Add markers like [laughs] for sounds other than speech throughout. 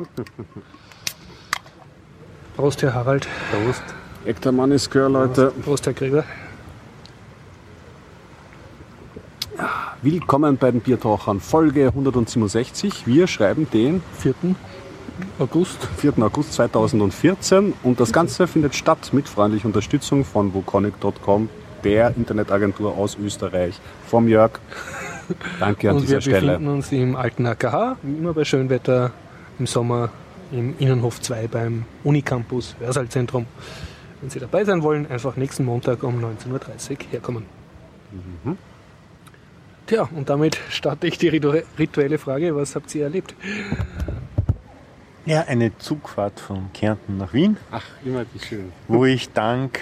[laughs] Prost, Herr Harald. Prost. Echter Mann ist Gehör, Leute. Prost, Herr Krieger. Willkommen bei den Biertauchern, Folge 167. Wir schreiben den 4. August. 4. August 2014 und das Ganze findet statt mit freundlicher Unterstützung von woconic.com, der Internetagentur aus Österreich. Vom Jörg. Danke an Und dieser wir Stelle. befinden uns im alten AKH, wie immer bei Schönwetter, im Sommer im Innenhof 2 beim Unicampus Hörsaalzentrum. Wenn Sie dabei sein wollen, einfach nächsten Montag um 19.30 Uhr herkommen. Mhm. Tja, und damit starte ich die ritu- rituelle Frage, was habt ihr erlebt? Ja, eine Zugfahrt von Kärnten nach Wien, Ach, immer wie schön. wo ich dank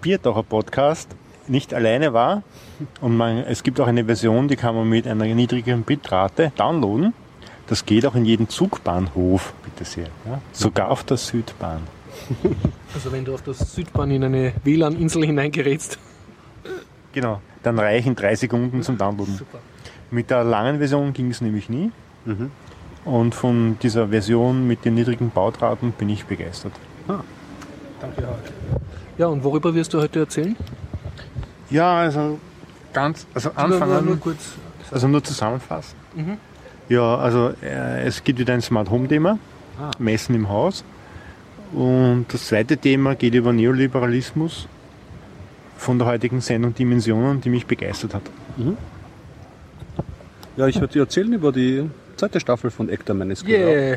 Biertaucher Podcast nicht alleine war. Und man, es gibt auch eine Version, die kann man mit einer niedrigeren Bitrate downloaden. Das geht auch in jeden Zugbahnhof, bitte sehr. Ja? Sogar auf der Südbahn. Also wenn du auf der Südbahn in eine WLAN-Insel hineingerätst. Genau. Dann reichen drei Sekunden zum Downloaden. Super. Mit der langen Version ging es nämlich nie. Mhm. Und von dieser Version mit den niedrigen Bautraten bin ich begeistert. Danke, Harald. Ja, und worüber wirst du heute erzählen? Ja, also ganz, also Nur, nur, anfangen. nur kurz. Also nur zusammenfassen. Mhm. Ja, also äh, es gibt wieder ein Smart Home Thema, Ah. Messen im Haus. Und das zweite Thema geht über Neoliberalismus von der heutigen Sendung Dimensionen, die mich begeistert hat. Ja, ich werde dir erzählen über die zweite Staffel von Ektar Menes Yeah.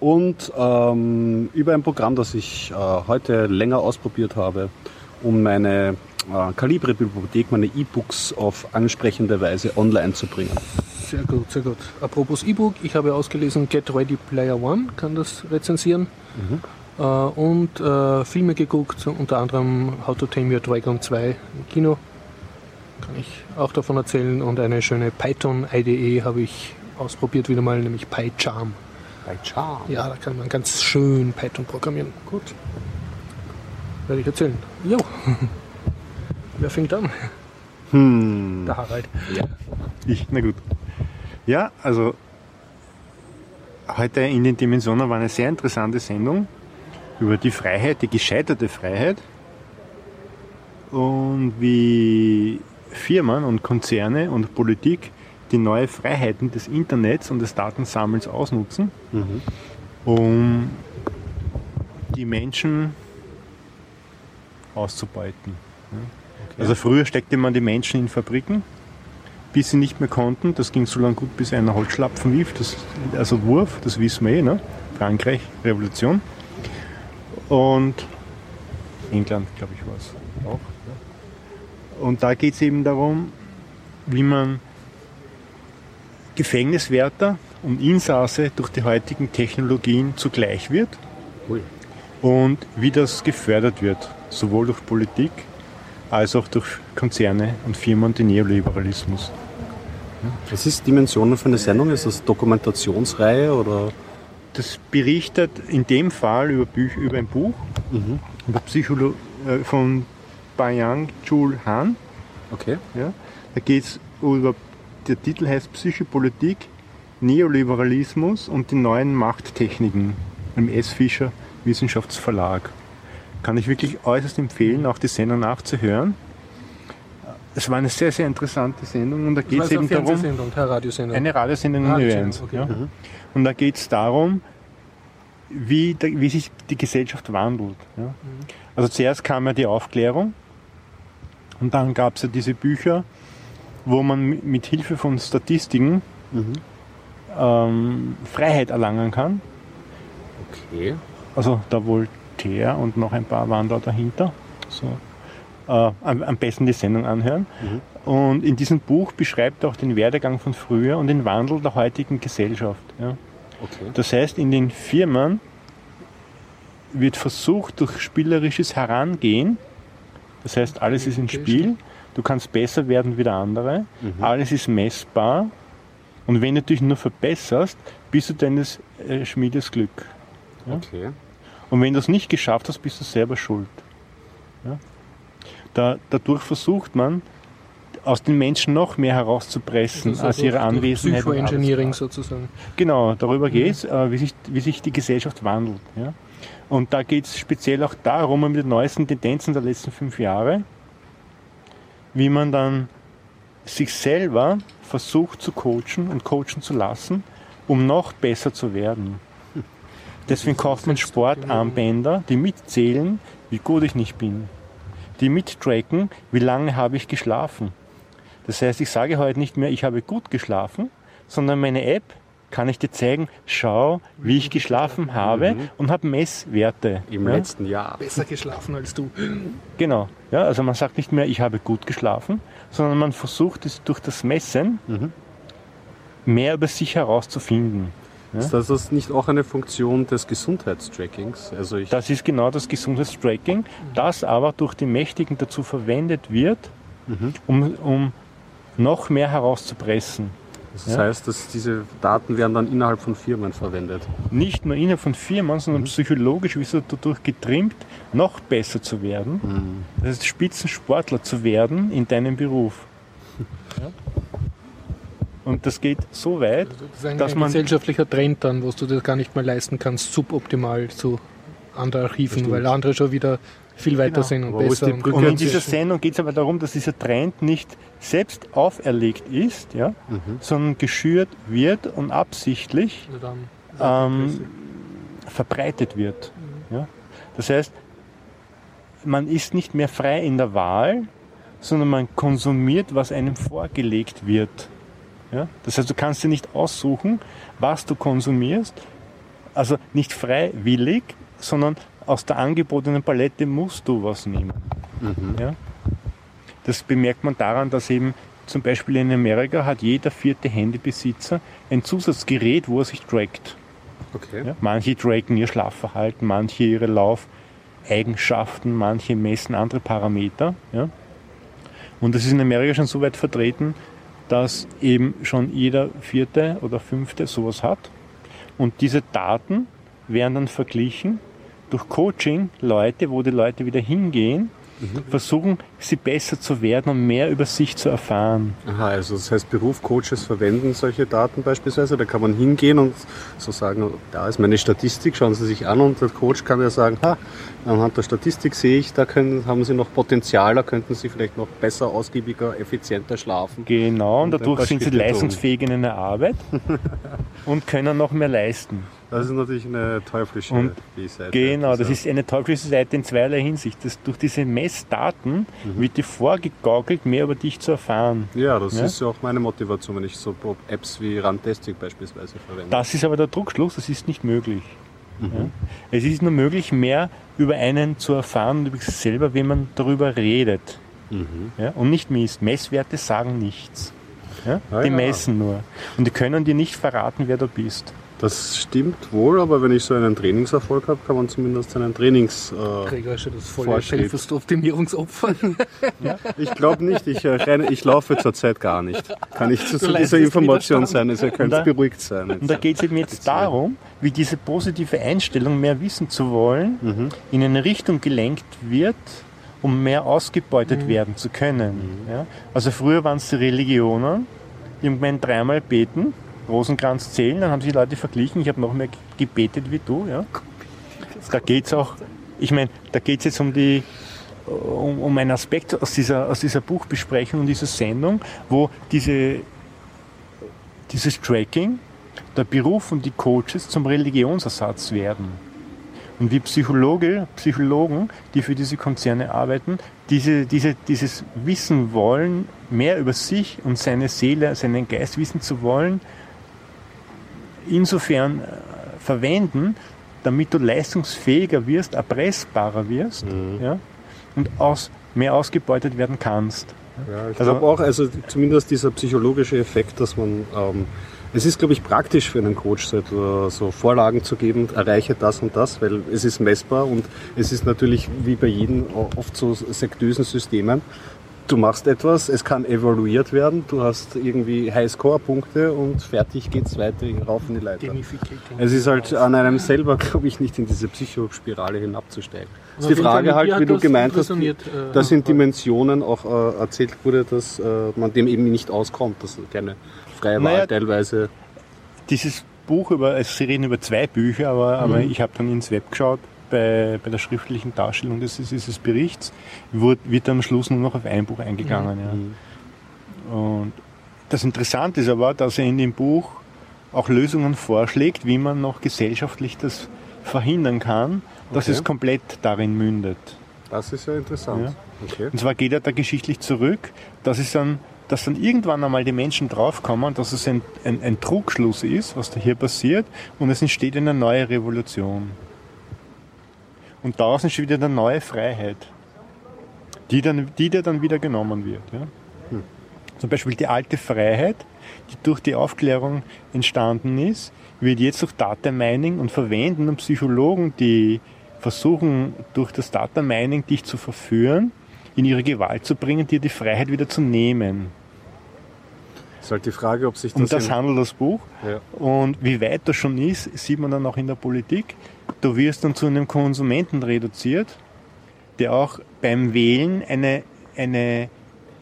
und ähm, über ein Programm, das ich äh, heute länger ausprobiert habe, um meine äh, Kalibre-Bibliothek, meine E-Books auf ansprechende Weise online zu bringen. Sehr gut, sehr gut. Apropos E-Book, ich habe ausgelesen Get Ready Player One, kann das rezensieren. Äh, und äh, Filme geguckt, unter anderem How to Tame Your Dragon 2 im Kino. Kann ich auch davon erzählen. Und eine schöne Python-IDE habe ich ausprobiert wieder mal, nämlich PyCharm. Bei Charm. Ja, da kann man ganz schön Python programmieren. Gut. Werde ich erzählen. Jo. [laughs] Wer fängt an? Hm. Der Harald. Ich, na gut. Ja, also heute in den Dimensionen war eine sehr interessante Sendung über die Freiheit, die gescheiterte Freiheit und wie Firmen und Konzerne und Politik die neue Freiheiten des Internets und des Datensammels ausnutzen, Mhm. um die Menschen auszubeuten. Ja. Also früher steckte man die Menschen in Fabriken, bis sie nicht mehr konnten. Das ging so lange gut, bis einer Holzschlapfen lief, das, also Wurf, das wissen wir eh, ne? Frankreich, Revolution. Und England, glaube ich, war es auch. Ja. Und da geht es eben darum, wie man Gefängniswärter und Insasse durch die heutigen Technologien zugleich wird Ui. und wie das gefördert wird, sowohl durch Politik als auch durch Konzerne und Firmen den Neoliberalismus. Was ist Dimensionen für eine Sendung? Ist das Dokumentationsreihe oder? Das berichtet in dem Fall über, Büch, über ein Buch Mhm. über Psycholo äh, von Bayang Chul Han. Okay. Ja? Da geht es über, der Titel heißt Psychopolitik, Neoliberalismus und die neuen Machttechniken im S. Fischer Wissenschaftsverlag. Kann ich wirklich äußerst empfehlen, auch die Sendung nachzuhören. Es war eine sehr, sehr interessante Sendung und da geht es eben eine darum, keine Radiosendung. eine Radiosendung in Radiosendung, Events. okay. Ja. Mhm. Und da geht es darum, wie, wie sich die Gesellschaft wandelt. Ja. Mhm. Also zuerst kam ja die Aufklärung und dann gab es ja diese Bücher, wo man mi- mit Hilfe von Statistiken Mhm. ähm, Freiheit erlangen kann. Okay. Also der Voltaire und noch ein paar da dahinter. So. Äh, am, am besten die Sendung anhören. Mhm. Und in diesem Buch beschreibt er auch den Werdegang von früher und den Wandel der heutigen Gesellschaft. Ja. Okay. Das heißt, in den Firmen wird versucht, durch spielerisches Herangehen, das heißt, alles ist ein Spiel, du kannst besser werden wie der andere, Mhm. alles ist messbar und wenn du dich nur verbesserst, bist du deines äh, Schmiedes Glück. Ja? Okay. Und wenn du es nicht geschafft hast, bist du selber schuld. Ja? Da, dadurch versucht man, aus den Menschen noch mehr herauszupressen ist als also ihre Anwesenheit. Psychoengineering sozusagen. Genau, darüber geht's, äh, wie, sich, wie sich die Gesellschaft wandelt. Ja? Und da geht es speziell auch darum, mit den neuesten Tendenzen der letzten fünf Jahre, wie man dann sich selber versucht zu coachen und coachen zu lassen, um noch besser zu werden. Deswegen kauft man Sportarmbänder, die mitzählen, wie gut ich nicht bin. Die mittracken, wie lange habe ich geschlafen. Das heißt, ich sage heute nicht mehr, ich habe gut geschlafen, sondern meine App kann ich dir zeigen, schau, wie ich geschlafen habe und habe Messwerte. Im ja? letzten Jahr. Besser geschlafen als du. Genau. Ja, also man sagt nicht mehr, ich habe gut geschlafen, sondern man versucht es durch das Messen mehr über sich herauszufinden. Ist das nicht auch eine Funktion des Gesundheitstrackings? Also ich, Das ist genau das Gesundheitstracking, das aber durch die Mächtigen dazu verwendet wird, um, um noch mehr herauszupressen. das ja. heißt, dass diese Daten werden dann innerhalb von Firmen verwendet. Nicht nur innerhalb von Firmen, sondern psychologisch wirst du dadurch getrimmt, noch besser zu werden. Das heißt, Spitzensportler zu werden in deinem Beruf. Ja? [laughs] Und das geht so weit, Das ist ein, dass ein man gesellschaftlicher Trend dann, wo du das gar nicht mehr leisten kannst, suboptimal zu anderen Archiven, weil andere schon wieder viel weiter Genau. sind und Aber besser. die und Und in dieser Sendung geht es aber darum, dass dieser Trend nicht selbst auferlegt ist, ja, sondern geschürt wird und absichtlich dann ähm, verbreitet wird. Ja. Das heißt, man ist nicht mehr frei in der Wahl, sondern man konsumiert, was einem vorgelegt wird. Ja. Das heißt, du kannst dir nicht aussuchen, was du konsumierst, also nicht freiwillig, sondern aus der angebotenen Palette musst du was nehmen. Ja? Das bemerkt man daran, dass eben zum Beispiel in Amerika hat jeder vierte Handybesitzer ein Zusatzgerät, wo er sich trackt. Okay. Ja? Manche tracken ihr Schlafverhalten, manche ihre Laufeigenschaften, manche messen andere Parameter. Ja? Und das ist in Amerika schon so weit vertreten, dass eben schon jeder vierte oder fünfte sowas hat. Und diese Daten werden dann verglichen durch Coaching Leute, wo die Leute wieder hingehen, versuchen, sie besser zu werden und mehr über sich zu erfahren. Aha, also das heißt, Berufscoaches verwenden solche Daten beispielsweise. Da kann man hingehen und so sagen, da ist meine Statistik, schauen Sie sich an und der Coach kann ja sagen, ha, anhand der Statistik sehe ich, da können, haben Sie noch Potenzial, da könnten Sie vielleicht noch besser, ausgiebiger, effizienter schlafen. Genau, und dadurch sind sie tun. leistungsfähig in einer Arbeit [laughs] und können noch mehr leisten. Das ist natürlich eine teuflische Und Seite. Genau, das ist eine teuflische Seite in zweierlei Hinsicht. Das, durch diese Messdaten wird dir vorgegaukelt, mehr über dich zu erfahren. Ja, das Ja? ist ja auch meine Motivation, wenn ich so Apps wie Runtastic beispielsweise verwende. Das ist aber der Druckschluss, das ist nicht möglich. Ja? Es ist nur möglich, mehr über einen zu erfahren und über sich selber, wenn man darüber redet. Ja? Und nicht misst. Messwerte sagen nichts. Ja? Ah, die messen nur. Und die können dir nicht verraten, wer du bist. Das stimmt wohl, aber wenn ich so einen Trainingserfolg habe, kann man zumindest einen Trainings... Äh, Gregor ist schon das volle. Selbstoptimierungsopfer. ich glaube nicht, ich, äh, reine, ich laufe zurzeit gar nicht. Kann ich zu, zu dieser Information sein, also ihr könnt da- beruhigt sein. Und da geht es eben jetzt darum, wie diese positive Einstellung, mehr wissen zu wollen, in eine Richtung gelenkt wird, um mehr ausgebeutet werden zu können. Ja? Also früher waren es die Religionen, die haben gemeint, dreimal beten, Rosenkranz zählen, dann haben sich die Leute verglichen, ich habe noch mehr gebetet wie du. Ja? Da geht es auch, ich meine, da geht es jetzt um die um, um einen Aspekt aus dieser, aus dieser Buchbesprechung und dieser Sendung, wo diese, dieses Tracking, der Beruf und die Coaches zum Religionsersatz werden. Und wie Psychologe, Psychologen, die für diese Konzerne arbeiten, diese, diese, dieses Wissen wollen, mehr über sich und seine Seele, seinen Geist wissen zu wollen, insofern äh, verwenden, damit du leistungsfähiger wirst, erpressbarer wirst ja, und aus, mehr ausgebeutet werden kannst. Ja, ich Also- glaube auch, also zumindest dieser psychologische Effekt, dass man, ähm, es ist, glaube ich, praktisch für einen Coach, so, etwa so Vorlagen zu geben, erreiche das und das, weil es ist messbar und es ist natürlich wie bei jedem oft so sektösen Systemen, du machst etwas, es kann evaluiert werden, du hast irgendwie Highscore-Punkte und fertig geht's weiter rauf in die Leiter. Es ist halt an einem selber, [laughs] glaube ich, nicht in diese Psychospirale hinabzusteigen. Das ist die Frage halt, wie du gemeint hast, äh, dass in Dimensionen auch äh, erzählt wurde, dass äh, man dem eben nicht auskommt, dass keine freie Wahl naja, teilweise. Dieses Buch über, also Sie reden über zwei Bücher, aber, mhm. aber ich habe dann ins Web geschaut bei, bei der schriftlichen Darstellung des, dieses Berichts wird, wird am Schluss nur noch auf ein Buch eingegangen. Mhm. Ja. Und das Interessante ist aber, dass er in dem Buch auch Lösungen vorschlägt, wie man noch gesellschaftlich das verhindern kann, dass okay. es komplett darin mündet. Das ist ja interessant. Ja. Okay. Und zwar geht er da geschichtlich zurück, dass es dann dass dann irgendwann einmal die Menschen draufkommen, dass es ein, ein, ein Trugschluss ist, was da hier passiert, und es entsteht eine neue Revolution. Und daraus entsteht wieder eine neue Freiheit, die, dann, die dir dann wieder genommen wird. Ja? Hm. Zum Beispiel die alte Freiheit, die durch die Aufklärung entstanden ist, wird jetzt durch Data Mining und Verwenden und Psychologen, die versuchen, durch das Data Mining dich zu verführen, in ihre Gewalt zu bringen, dir die Freiheit wieder zu nehmen. Ist halt die Frage, ob sich das. Um das handelt das Buch. Ja. Und wie weit das schon ist, sieht man dann auch in der Politik. Du wirst dann zu einem Konsumenten reduziert, der auch beim Wählen eine, eine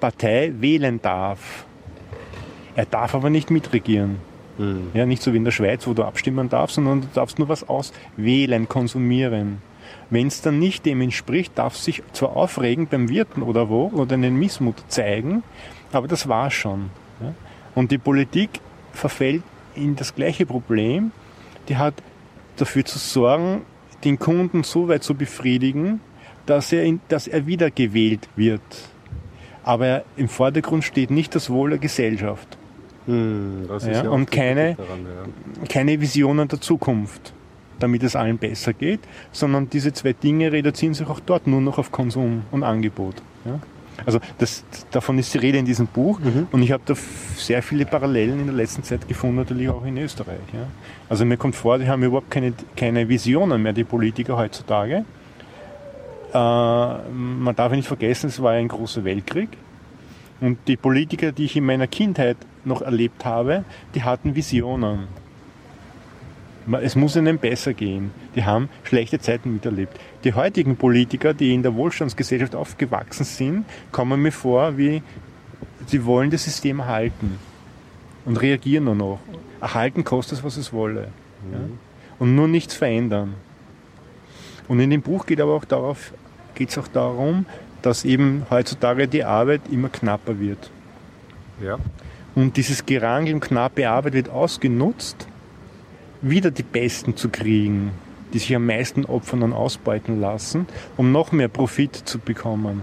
Partei wählen darf. Er darf aber nicht mitregieren. Mhm. Ja, nicht so wie in der Schweiz, wo du abstimmen darfst, sondern du darfst nur was auswählen, konsumieren. Wenn es dann nicht dem entspricht, darf es sich zwar aufregen beim Wirten oder wo oder einen Missmut zeigen, aber das war schon. Ja? Und die Politik verfällt in das gleiche Problem. Die hat dafür zu sorgen, den Kunden so weit zu befriedigen, dass er, in, dass er wiedergewählt wird. Aber im Vordergrund steht nicht das Wohl der Gesellschaft. Hm, ja, ja und keine, daran, ja. keine Visionen der Zukunft, damit es allen besser geht, sondern diese zwei Dinge reduzieren sich auch dort nur noch auf Konsum und Angebot. Ja? Also das, davon ist die Rede in diesem Buch mhm. und ich habe da sehr viele Parallelen in der letzten Zeit gefunden, natürlich auch in Österreich. Ja. Also mir kommt vor, die haben überhaupt keine, keine Visionen mehr, die Politiker heutzutage. Äh, man darf nicht vergessen, es war ein großer Weltkrieg und die Politiker, die ich in meiner Kindheit noch erlebt habe, die hatten Visionen. Es muss ihnen besser gehen. Die haben schlechte Zeiten miterlebt. Die heutigen Politiker, die in der Wohlstandsgesellschaft aufgewachsen sind, kommen mir vor, wie sie wollen das System erhalten und reagieren nur noch. Erhalten kostet es, was es wolle. Mhm. Ja? Und nur nichts verändern. Und in dem Buch geht aber auch darauf, geht es auch darum, dass eben heutzutage die Arbeit immer knapper wird. Ja. Und dieses Gerangel und knappe Arbeit wird ausgenutzt, wieder die Besten zu kriegen, die sich am meisten opfern und ausbeuten lassen, um noch mehr Profit zu bekommen.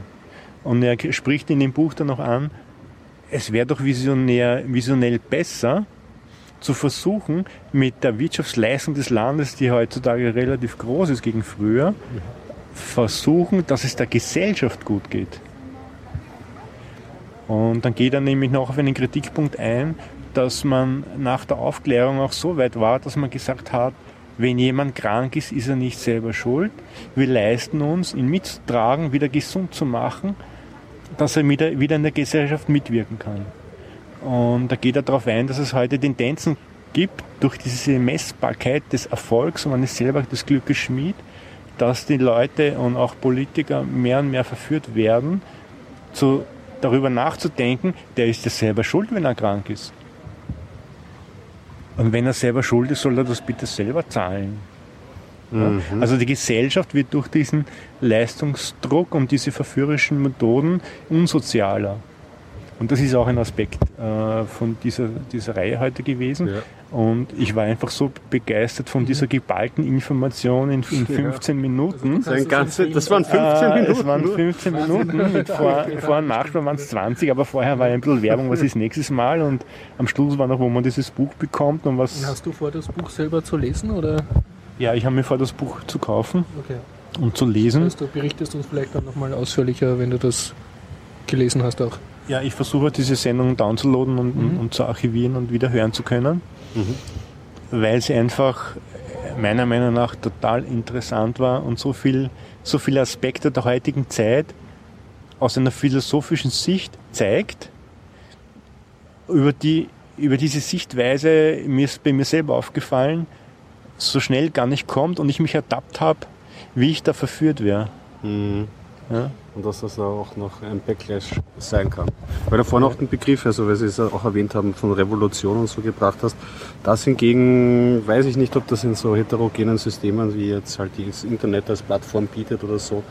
Und er spricht in dem Buch dann noch an, es wäre doch visionär, visionell besser, zu versuchen, mit der Wirtschaftsleistung des Landes, die heutzutage relativ groß ist gegen früher, versuchen, dass es der Gesellschaft gut geht. Und dann geht er nämlich noch auf einen Kritikpunkt ein, dass man nach der Aufklärung auch so weit war, dass man gesagt hat, wenn jemand krank ist, ist er nicht selber schuld. Wir leisten uns, ihn mitzutragen, wieder gesund zu machen, dass er wieder, in der Gesellschaft mitwirken kann. Und da geht er darauf ein, dass es heute Tendenzen gibt, durch diese Messbarkeit des Erfolgs und man ist selber des Glückes Schmied, dass die Leute und auch Politiker mehr und mehr verführt werden, zu, darüber nachzudenken, der ist ja selber schuld, wenn er krank ist. Und wenn er selber schuld ist, soll er das bitte selber zahlen. Mhm. Also die Gesellschaft wird durch diesen Leistungsdruck und diese verführerischen Methoden unsozialer. Und das ist auch ein Aspekt äh, von dieser, dieser Reihe heute gewesen. Ja. Und ich war einfach so begeistert von dieser geballten Information in, in 15 ja. Minuten. Das, ganze, das waren 15 äh, Minuten. Es waren 15 Minuten. [laughs] Mit vor, vor und Nachschau waren es 20, aber vorher war ein bisschen Werbung, was ist nächstes Mal. Und am Schluss war noch, wo man dieses Buch bekommt und was. Und hast du vor, das Buch selber zu lesen? Oder? Ja, ich habe mir vor, das Buch zu kaufen okay. und zu lesen. Das heißt, du berichtest uns vielleicht dann nochmal ausführlicher, wenn du das gelesen hast auch. Ja, ich versuche diese Sendung downzuladen und, mhm. und, zu archivieren und wieder hören zu können, mhm. weil sie einfach meiner Meinung nach total interessant war und so viel, so viele Aspekte der heutigen Zeit aus einer philosophischen Sicht zeigt, über, die, über diese Sichtweise, mir ist bei mir selber aufgefallen, so schnell gar nicht kommt und ich mich ertappt habe, wie ich da verführt wäre. Mhm. Ja? Und dass das auch noch ein Backlash sein kann. Weil du vorhin auch den Begriff, also weil Sie es auch erwähnt haben, von Revolution und so gebracht hast, das hingegen weiß ich nicht, ob das in so heterogenen Systemen wie jetzt halt das Internet als Plattform bietet oder so,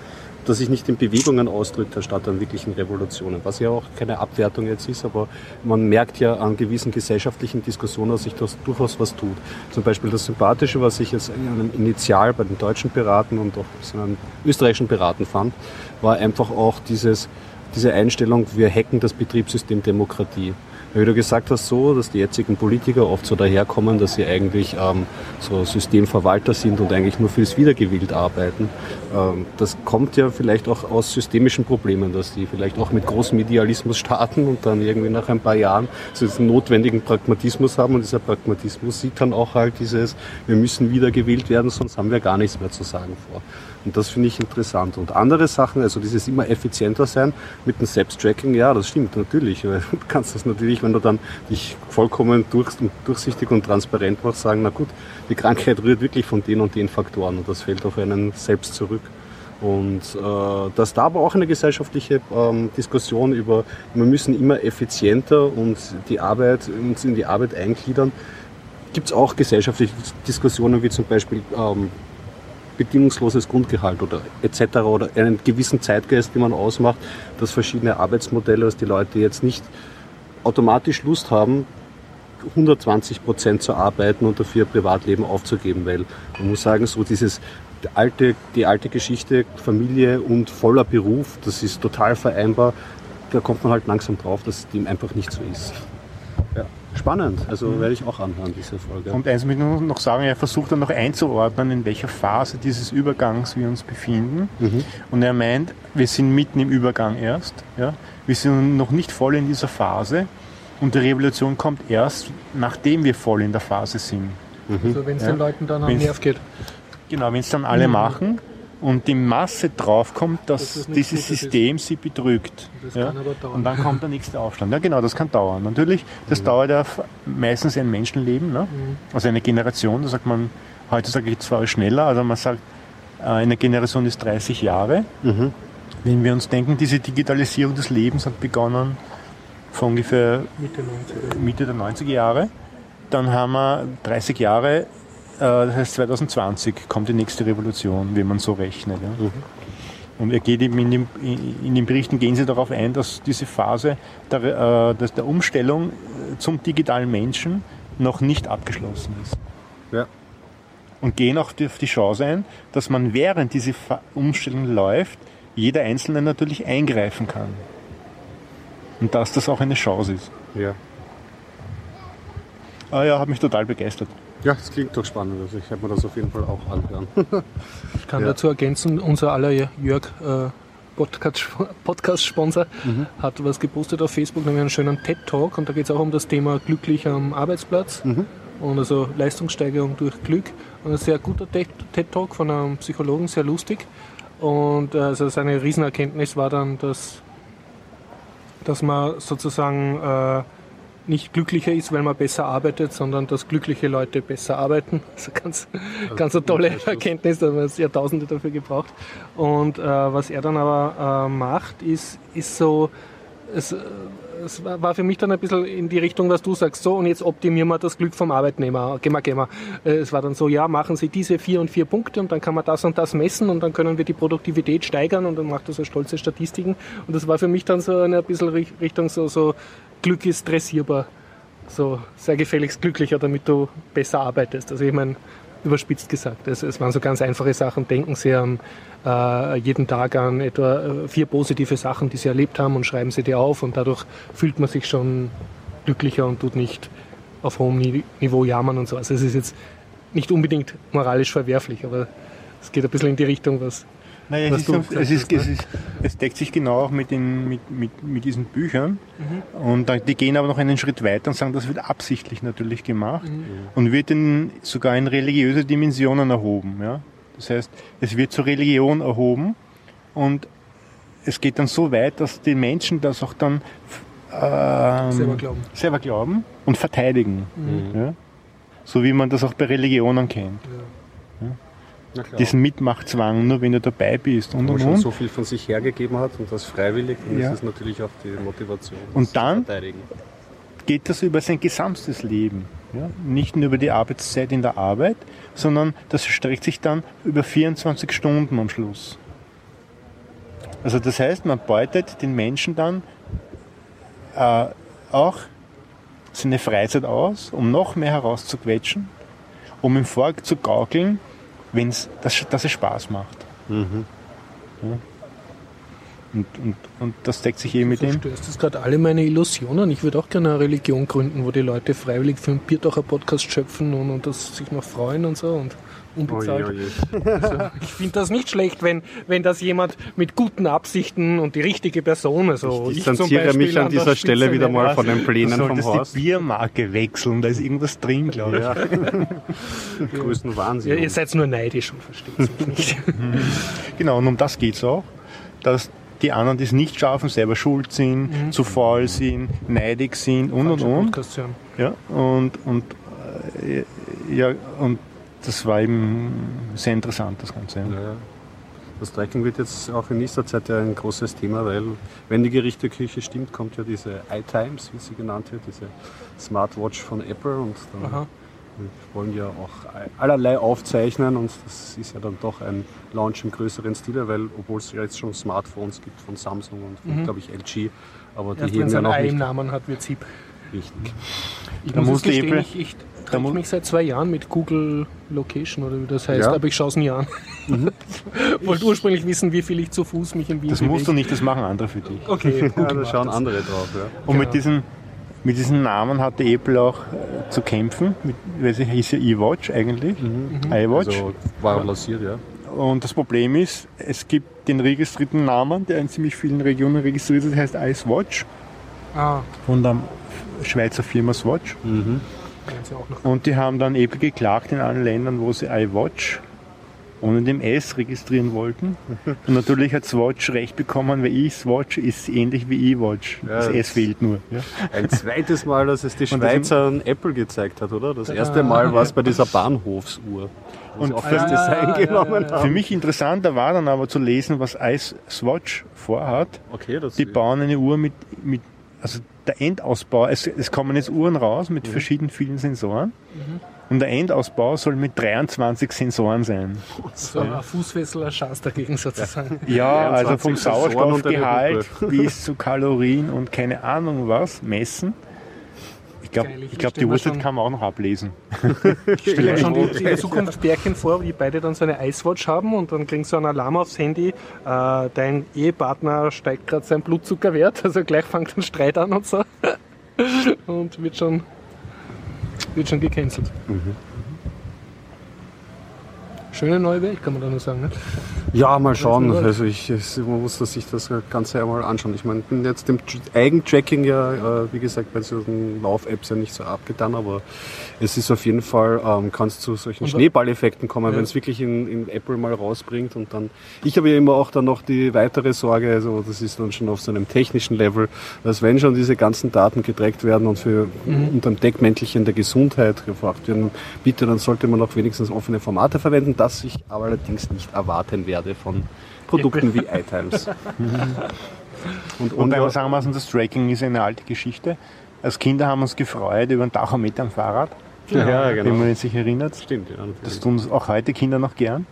dass sich nicht in Bewegungen ausdrückt, anstatt an wirklichen Revolutionen. Was ja auch keine Abwertung jetzt ist, aber man merkt ja an gewissen gesellschaftlichen Diskussionen, dass sich das durchaus was tut. Zum Beispiel das Sympathische, was ich jetzt initial bei den deutschen Piraten und auch bei den österreichischen Piraten fand, war einfach auch dieses, diese Einstellung, wir hacken das Betriebssystem Demokratie wie du gesagt hast, so, dass die jetzigen Politiker oft so daherkommen, dass sie eigentlich ähm, so Systemverwalter sind und eigentlich nur fürs Wiedergewählt arbeiten. Ähm, das kommt ja vielleicht auch aus systemischen Problemen, dass die vielleicht auch mit großem Idealismus starten und dann irgendwie nach ein paar Jahren so diesen notwendigen Pragmatismus haben und dieser Pragmatismus sieht dann auch halt dieses, wir müssen wiedergewählt werden, sonst haben wir gar nichts mehr zu sagen vor. Und das finde ich interessant. Und andere Sachen, also dieses immer effizienter sein mit dem Selbsttracking, ja, das stimmt natürlich. [laughs] Du kannst das natürlich, wenn du dann dich vollkommen durch, durchsichtig und transparent machst, sagen, na gut, die Krankheit rührt wirklich von den und den Faktoren und das fällt auf einen selbst zurück. Und äh, dass da aber auch eine gesellschaftliche ähm, Diskussion über, wir müssen immer effizienter und die Arbeit, uns in die Arbeit eingliedern, gibt es auch gesellschaftliche Diskussionen, wie zum Beispiel ähm, bedingungsloses Grundgehalt oder etc. oder einen gewissen Zeitgeist, den man ausmacht, dass verschiedene Arbeitsmodelle, dass die Leute jetzt nicht automatisch Lust haben, 120 Prozent zu arbeiten und dafür Privatleben aufzugeben, weil man muss sagen, so dieses alte, die alte Geschichte Familie und voller Beruf, das ist total vereinbar. Da kommt man halt langsam drauf, dass dem einfach nicht so ist. Spannend, also mhm. werde ich auch anhören, diese Folge. Und eins möchte ich noch sagen, er versucht dann noch einzuordnen, in welcher Phase dieses Übergangs wir uns befinden. Mhm. Und er meint, wir sind mitten im Übergang erst. Ja? Wir sind noch nicht voll in dieser Phase. Und die Revolution kommt erst, nachdem wir voll in der Phase sind. Mhm. Also wenn es ja? den Leuten dann am Nerv geht. Genau, wenn es dann alle mhm. machen und die Masse draufkommt, dass das dieses System sie betrügt. Ja? Und dann kommt der nächste Aufstand. Ja, genau, das kann dauern. Natürlich, das mhm. dauert ja meistens ein Menschenleben, ne? Mhm. also eine Generation. Da sagt man, heutzutage geht es zwar schneller, also man sagt, äh, eine Generation ist 30 Jahre. Mhm. Wenn wir uns denken, diese Digitalisierung des Lebens hat begonnen vor ungefähr Mitte, 90 Mitte der 90er Jahre, dann haben wir 30 Jahre das heißt 2020 kommt die nächste Revolution, wenn man so rechnet. Ja. Mhm. Und er geht eben in, dem, in, den Berichten gehen sie darauf ein, dass diese Phase der, äh, der Umstellung äh, zum digitalen Menschen noch nicht abgeschlossen ist. Ja. Und gehen auch auf die Chance ein, dass man während diese Umstellung läuft, jeder Einzelne natürlich eingreifen kann. Und dass das auch eine Chance ist. Ja. Ah ja, hat mich total begeistert. Ja, das klingt doch spannend. Also ich werde mir das auf jeden Fall auch anhören. [laughs] ich kann ja. dazu ergänzen, unser aller Jörg äh, Podcast-Sponsor mhm. hat was gepostet auf Facebook, nämlich einen schönen TED-Talk und da geht es auch um das Thema glücklich am Arbeitsplatz mhm. und also Leistungssteigerung durch Glück. Und ein sehr guter TED-Talk von einem Psychologen, sehr lustig. Und äh, also seine Riesenerkenntnis war dann, dass, dass man sozusagen äh, nicht glücklicher ist, weil man besser arbeitet, sondern dass glückliche Leute besser arbeiten. [laughs] Das ist eine ganz, also ganz eine tolle Erkenntnis, da haben wir Jahrtausende dafür gebraucht. Und äh, was er dann aber äh, macht, ist, ist so, es, es war für mich dann ein bisschen in die Richtung, was du sagst, so und jetzt optimieren wir das Glück vom Arbeitnehmer. Gehen wir, gehen wir. Äh, es war dann so, ja, machen Sie diese vier und vier Punkte und dann kann man das und das messen und dann können wir die Produktivität steigern und dann macht er so stolze Statistiken. Und das war für mich dann so eine bisschen Richtung so, so Glück ist dressierbar. So, sei gefälligst glücklicher, damit du besser arbeitest. Also ich meine, überspitzt gesagt. Es, es waren so ganz einfache Sachen. Denken Sie an äh, jeden Tag an etwa äh, vier positive Sachen, die Sie erlebt haben und schreiben Sie die auf und dadurch fühlt man sich schon glücklicher und tut nicht auf hohem Niveau jammern und so. Also es ist jetzt nicht unbedingt moralisch verwerflich, aber es geht ein bisschen in die Richtung, was naja, es, ist, so, es, ist, es, ist, es, deckt sich genau auch mit, den, mit, mit, mit diesen Büchern. Mhm. Und die gehen aber noch einen Schritt weiter und sagen, das wird absichtlich natürlich gemacht mhm. und wird in, sogar in religiöse Dimensionen erhoben. Ja? Das heißt, es wird zur Religion erhoben und es geht dann so weit, dass die Menschen das auch dann ähm, Selber glauben. selber glauben und verteidigen. Mhm. Ja? So wie man das auch bei Religionen kennt. Klar. Diesen Mitmachtzwang, nur wenn du dabei bist und man und schon und. so viel von sich hergegeben hat und das freiwillig, dann Ja. ist es natürlich auch die Motivation. Und dann? geht das über sein gesamtes Leben. Ja? Nicht nur über die Arbeitszeit in der Arbeit, sondern das streckt sich dann über 24 Stunden am Schluss. Also das heißt, man beutet den Menschen dann äh, auch seine Freizeit aus, um noch mehr herauszuquetschen, um ihm vorzugaukeln, wenn's, dass, dass es Spaß macht. Mhm. Und, und, und das deckt sich eben mit Du dem. störst jetzt gerade alle meine Illusionen. Ich würde auch gerne eine Religion gründen, wo die Leute freiwillig für einen Bierdacher Podcast schöpfen und, und das sich noch freuen und so und unbezahlt. Oje, oje. Also, ich finde das nicht schlecht, wenn, wenn das jemand mit guten Absichten und die richtige Person, also Ich ich, zum distanziere mich an dieser Stelle Spitze wieder mal von den Plänen vom Haus. die Biermarke wechseln, da ist irgendwas drin, glaube ich. Ja. [laughs] Größten Ja, Wahnsinn. ihr seid nur neidisch und versteht mich nicht. [laughs] Genau, und um das geht es auch, dass die anderen, die es nicht schaffen, selber schuld sind, zu faul sind, neidig sind und und und. Ja, und, und, äh, ja, und das war eben sehr interessant, das Ganze. Ja, ja. Das Tracking wird jetzt auch in nächster Zeit ja ein großes Thema, weil wenn die Gerichteküche stimmt, kommt ja diese iTimes, wie sie genannt wird, diese Smartwatch von Apple und dann Aha. wir wollen ja auch allerlei aufzeichnen und das ist ja dann doch ein Launch im größeren Stile, weil obwohl es ja jetzt schon Smartphones gibt von Samsung und von, glaube ich, LG, aber die Erst heben ja noch nicht Namen hat, wird hip. richtig. Ich Da muss muss es gestehen, ich, ich mu- mich seit zwei Jahren mit Google Location oder wie das heißt, Ja. aber ich schaue es nie an. Ich [laughs] wollte ursprünglich wissen, wie viel ich zu Fuß mich in Wien Das musst du bewege. nicht, das machen andere für dich. Okay, [laughs] Ja, da schauen das. andere drauf. Ja. Und Genau. mit diesen, mit diesen Namen hatte Apple auch äh, zu kämpfen, mit, weil sie hieß ja iWatch eigentlich, iWatch. Also war lanciert, ja. Und das Problem ist, es gibt den registrierten Namen, der in ziemlich vielen Regionen registriert ist, heißt iSwatch Ah, von der Schweizer Firma Swatch. Mhm. Und die haben dann Apple geklagt in allen Ländern, wo sie iWatch ohne dem S registrieren wollten. [laughs] Und natürlich hat Swatch recht bekommen, weil iSwatch ist ähnlich wie iWatch. Ja, das das- S fehlt nur. Ja. Ein zweites Mal, dass es die Schweizer an Apple gezeigt hat, oder? Das erste Mal war es bei dieser Bahnhofsuhr. Und- auch das Ah, Design ja, genommen ja. Für mich interessanter war dann aber zu lesen, was iSwatch vorhat. Okay, das Die bauen eine Uhr mit, mit also der Endausbau, es, es kommen jetzt Uhren raus mit verschiedenen vielen Sensoren. Und der Endausbau soll mit 23 Sensoren sein. So ein Fußfessel, ein Schatz dagegen sozusagen. Ja, also 23 vom Sauerstoffgehalt [laughs] bis zu Kalorien und keine Ahnung was messen. Ich glaube, glaub, die Uhrzeit kann man auch noch ablesen. [laughs] Ich stelle mir schon die, die Zukunftsbärchen vor, wie beide dann so eine Icewatch haben und dann kriegen sie einen Alarm aufs Handy, äh, dein Ehepartner steigt gerade sein Blutzuckerwert, [laughs] also gleich fängt ein Streit an und so. [laughs] Und wird schon, wird schon gecancelt. Schöne neue Welt, kann man da nur sagen. Ne? Ja, mal schauen. Also ich, man muss sich das Ganze einmal anschauen. Ich meine, ich bin jetzt dem Tr- Eigentracking ja, äh, wie gesagt, bei solchen Lauf-Apps ja nicht so abgetan, aber es ist auf jeden Fall, ähm, kann es zu solchen Schneeballeffekten kommen, Ja. wenn es wirklich in, in Apple mal rausbringt und dann, ich habe ja immer auch dann noch die weitere Sorge, also das ist dann schon auf so einem technischen Level, dass wenn schon diese ganzen Daten getrackt werden und für unter dem Deckmäntelchen der Gesundheit gefragt werden, bitte, dann sollte man auch wenigstens offene Formate verwenden, das ich aber allerdings nicht erwarten werde von Produkten wie iTimes. [laughs] und, und Und ja, aber sagen wir mal, das Tracking ist eine alte Geschichte. Als Kinder haben wir uns gefreut über einen Tachometer am Fahrrad, ja, wenn genau. man sich erinnert. Stimmt, ja. Das tun auch heute Kinder noch gern.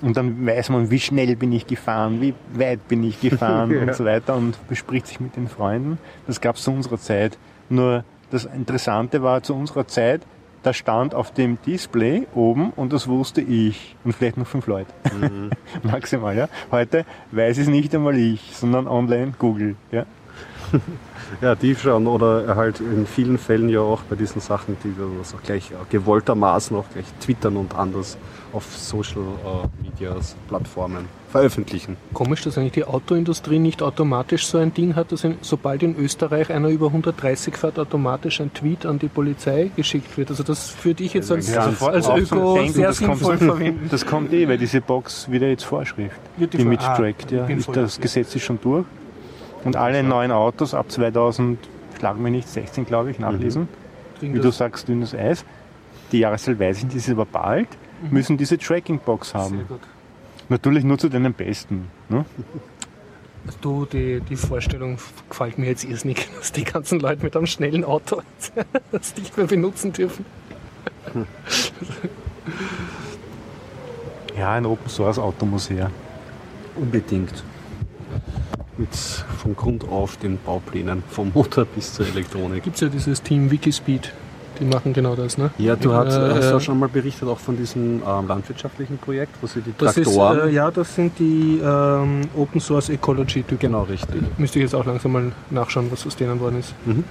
Und dann weiß man, wie schnell bin ich gefahren, wie weit bin ich gefahren [laughs] Ja. und so weiter und bespricht sich mit den Freunden. Das gab es zu unserer Zeit. Nur das Interessante war zu unserer Zeit, da stand auf dem Display oben und das wusste ich und vielleicht noch fünf Leute. [laughs] Maximal, ja. Heute weiß es nicht einmal ich, sondern online Google. Ja. [laughs] Ja, die schon. Oder halt in vielen Fällen ja auch bei diesen Sachen, die wir so gleich gewolltermaßen auch gleich twittern und anders auf Social äh, Medias Plattformen veröffentlichen. Komisch, dass eigentlich die Autoindustrie nicht automatisch so ein Ding hat, dass in, sobald in Österreich einer über 130 fährt, automatisch ein Tweet an die Polizei geschickt wird. Also das würde ich jetzt als, Ja, als, als Öko denken, sehr das kommt- sinnvoll [laughs] verwenden. Das kommt eh, weil diese Box wieder jetzt Vorschrift, Wird die die vor- mittrackt. ah, ja. Ist das. Gesetz ist schon durch. Und alle neuen Autos ab 2000, schlagen wir nicht, 16 glaube ich, nachlesen. Kriegen Wie du sagst, dünnes Eis. Die Jahreszahl weiß ich nicht, ist aber bald, müssen diese Tracking-Box haben. Sehr gut. Natürlich nur zu deinen Besten. Ne? Du, die, die Vorstellung gefällt mir jetzt irrsinnig, [laughs] dass die ganzen Leute mit einem schnellen Auto [laughs] das nicht mehr benutzen dürfen. Ja, ein Open Source Auto muss her. Unbedingt. Mit von Grund auf den Bauplänen, vom Motor bis zur Elektronik. Gibt es ja dieses Team Wikispeed, die machen genau das, ne? Ja, du hast, Äh, hast äh, auch schon mal berichtet auch von diesem ähm, landwirtschaftlichen Projekt, wo sie die Das ist, Traktoren... äh, ja, das sind die ähm, Open Source Ecology Typen. Genau, richtig. Müsste ich jetzt auch langsam mal nachschauen, was aus denen worden ist. Mhm.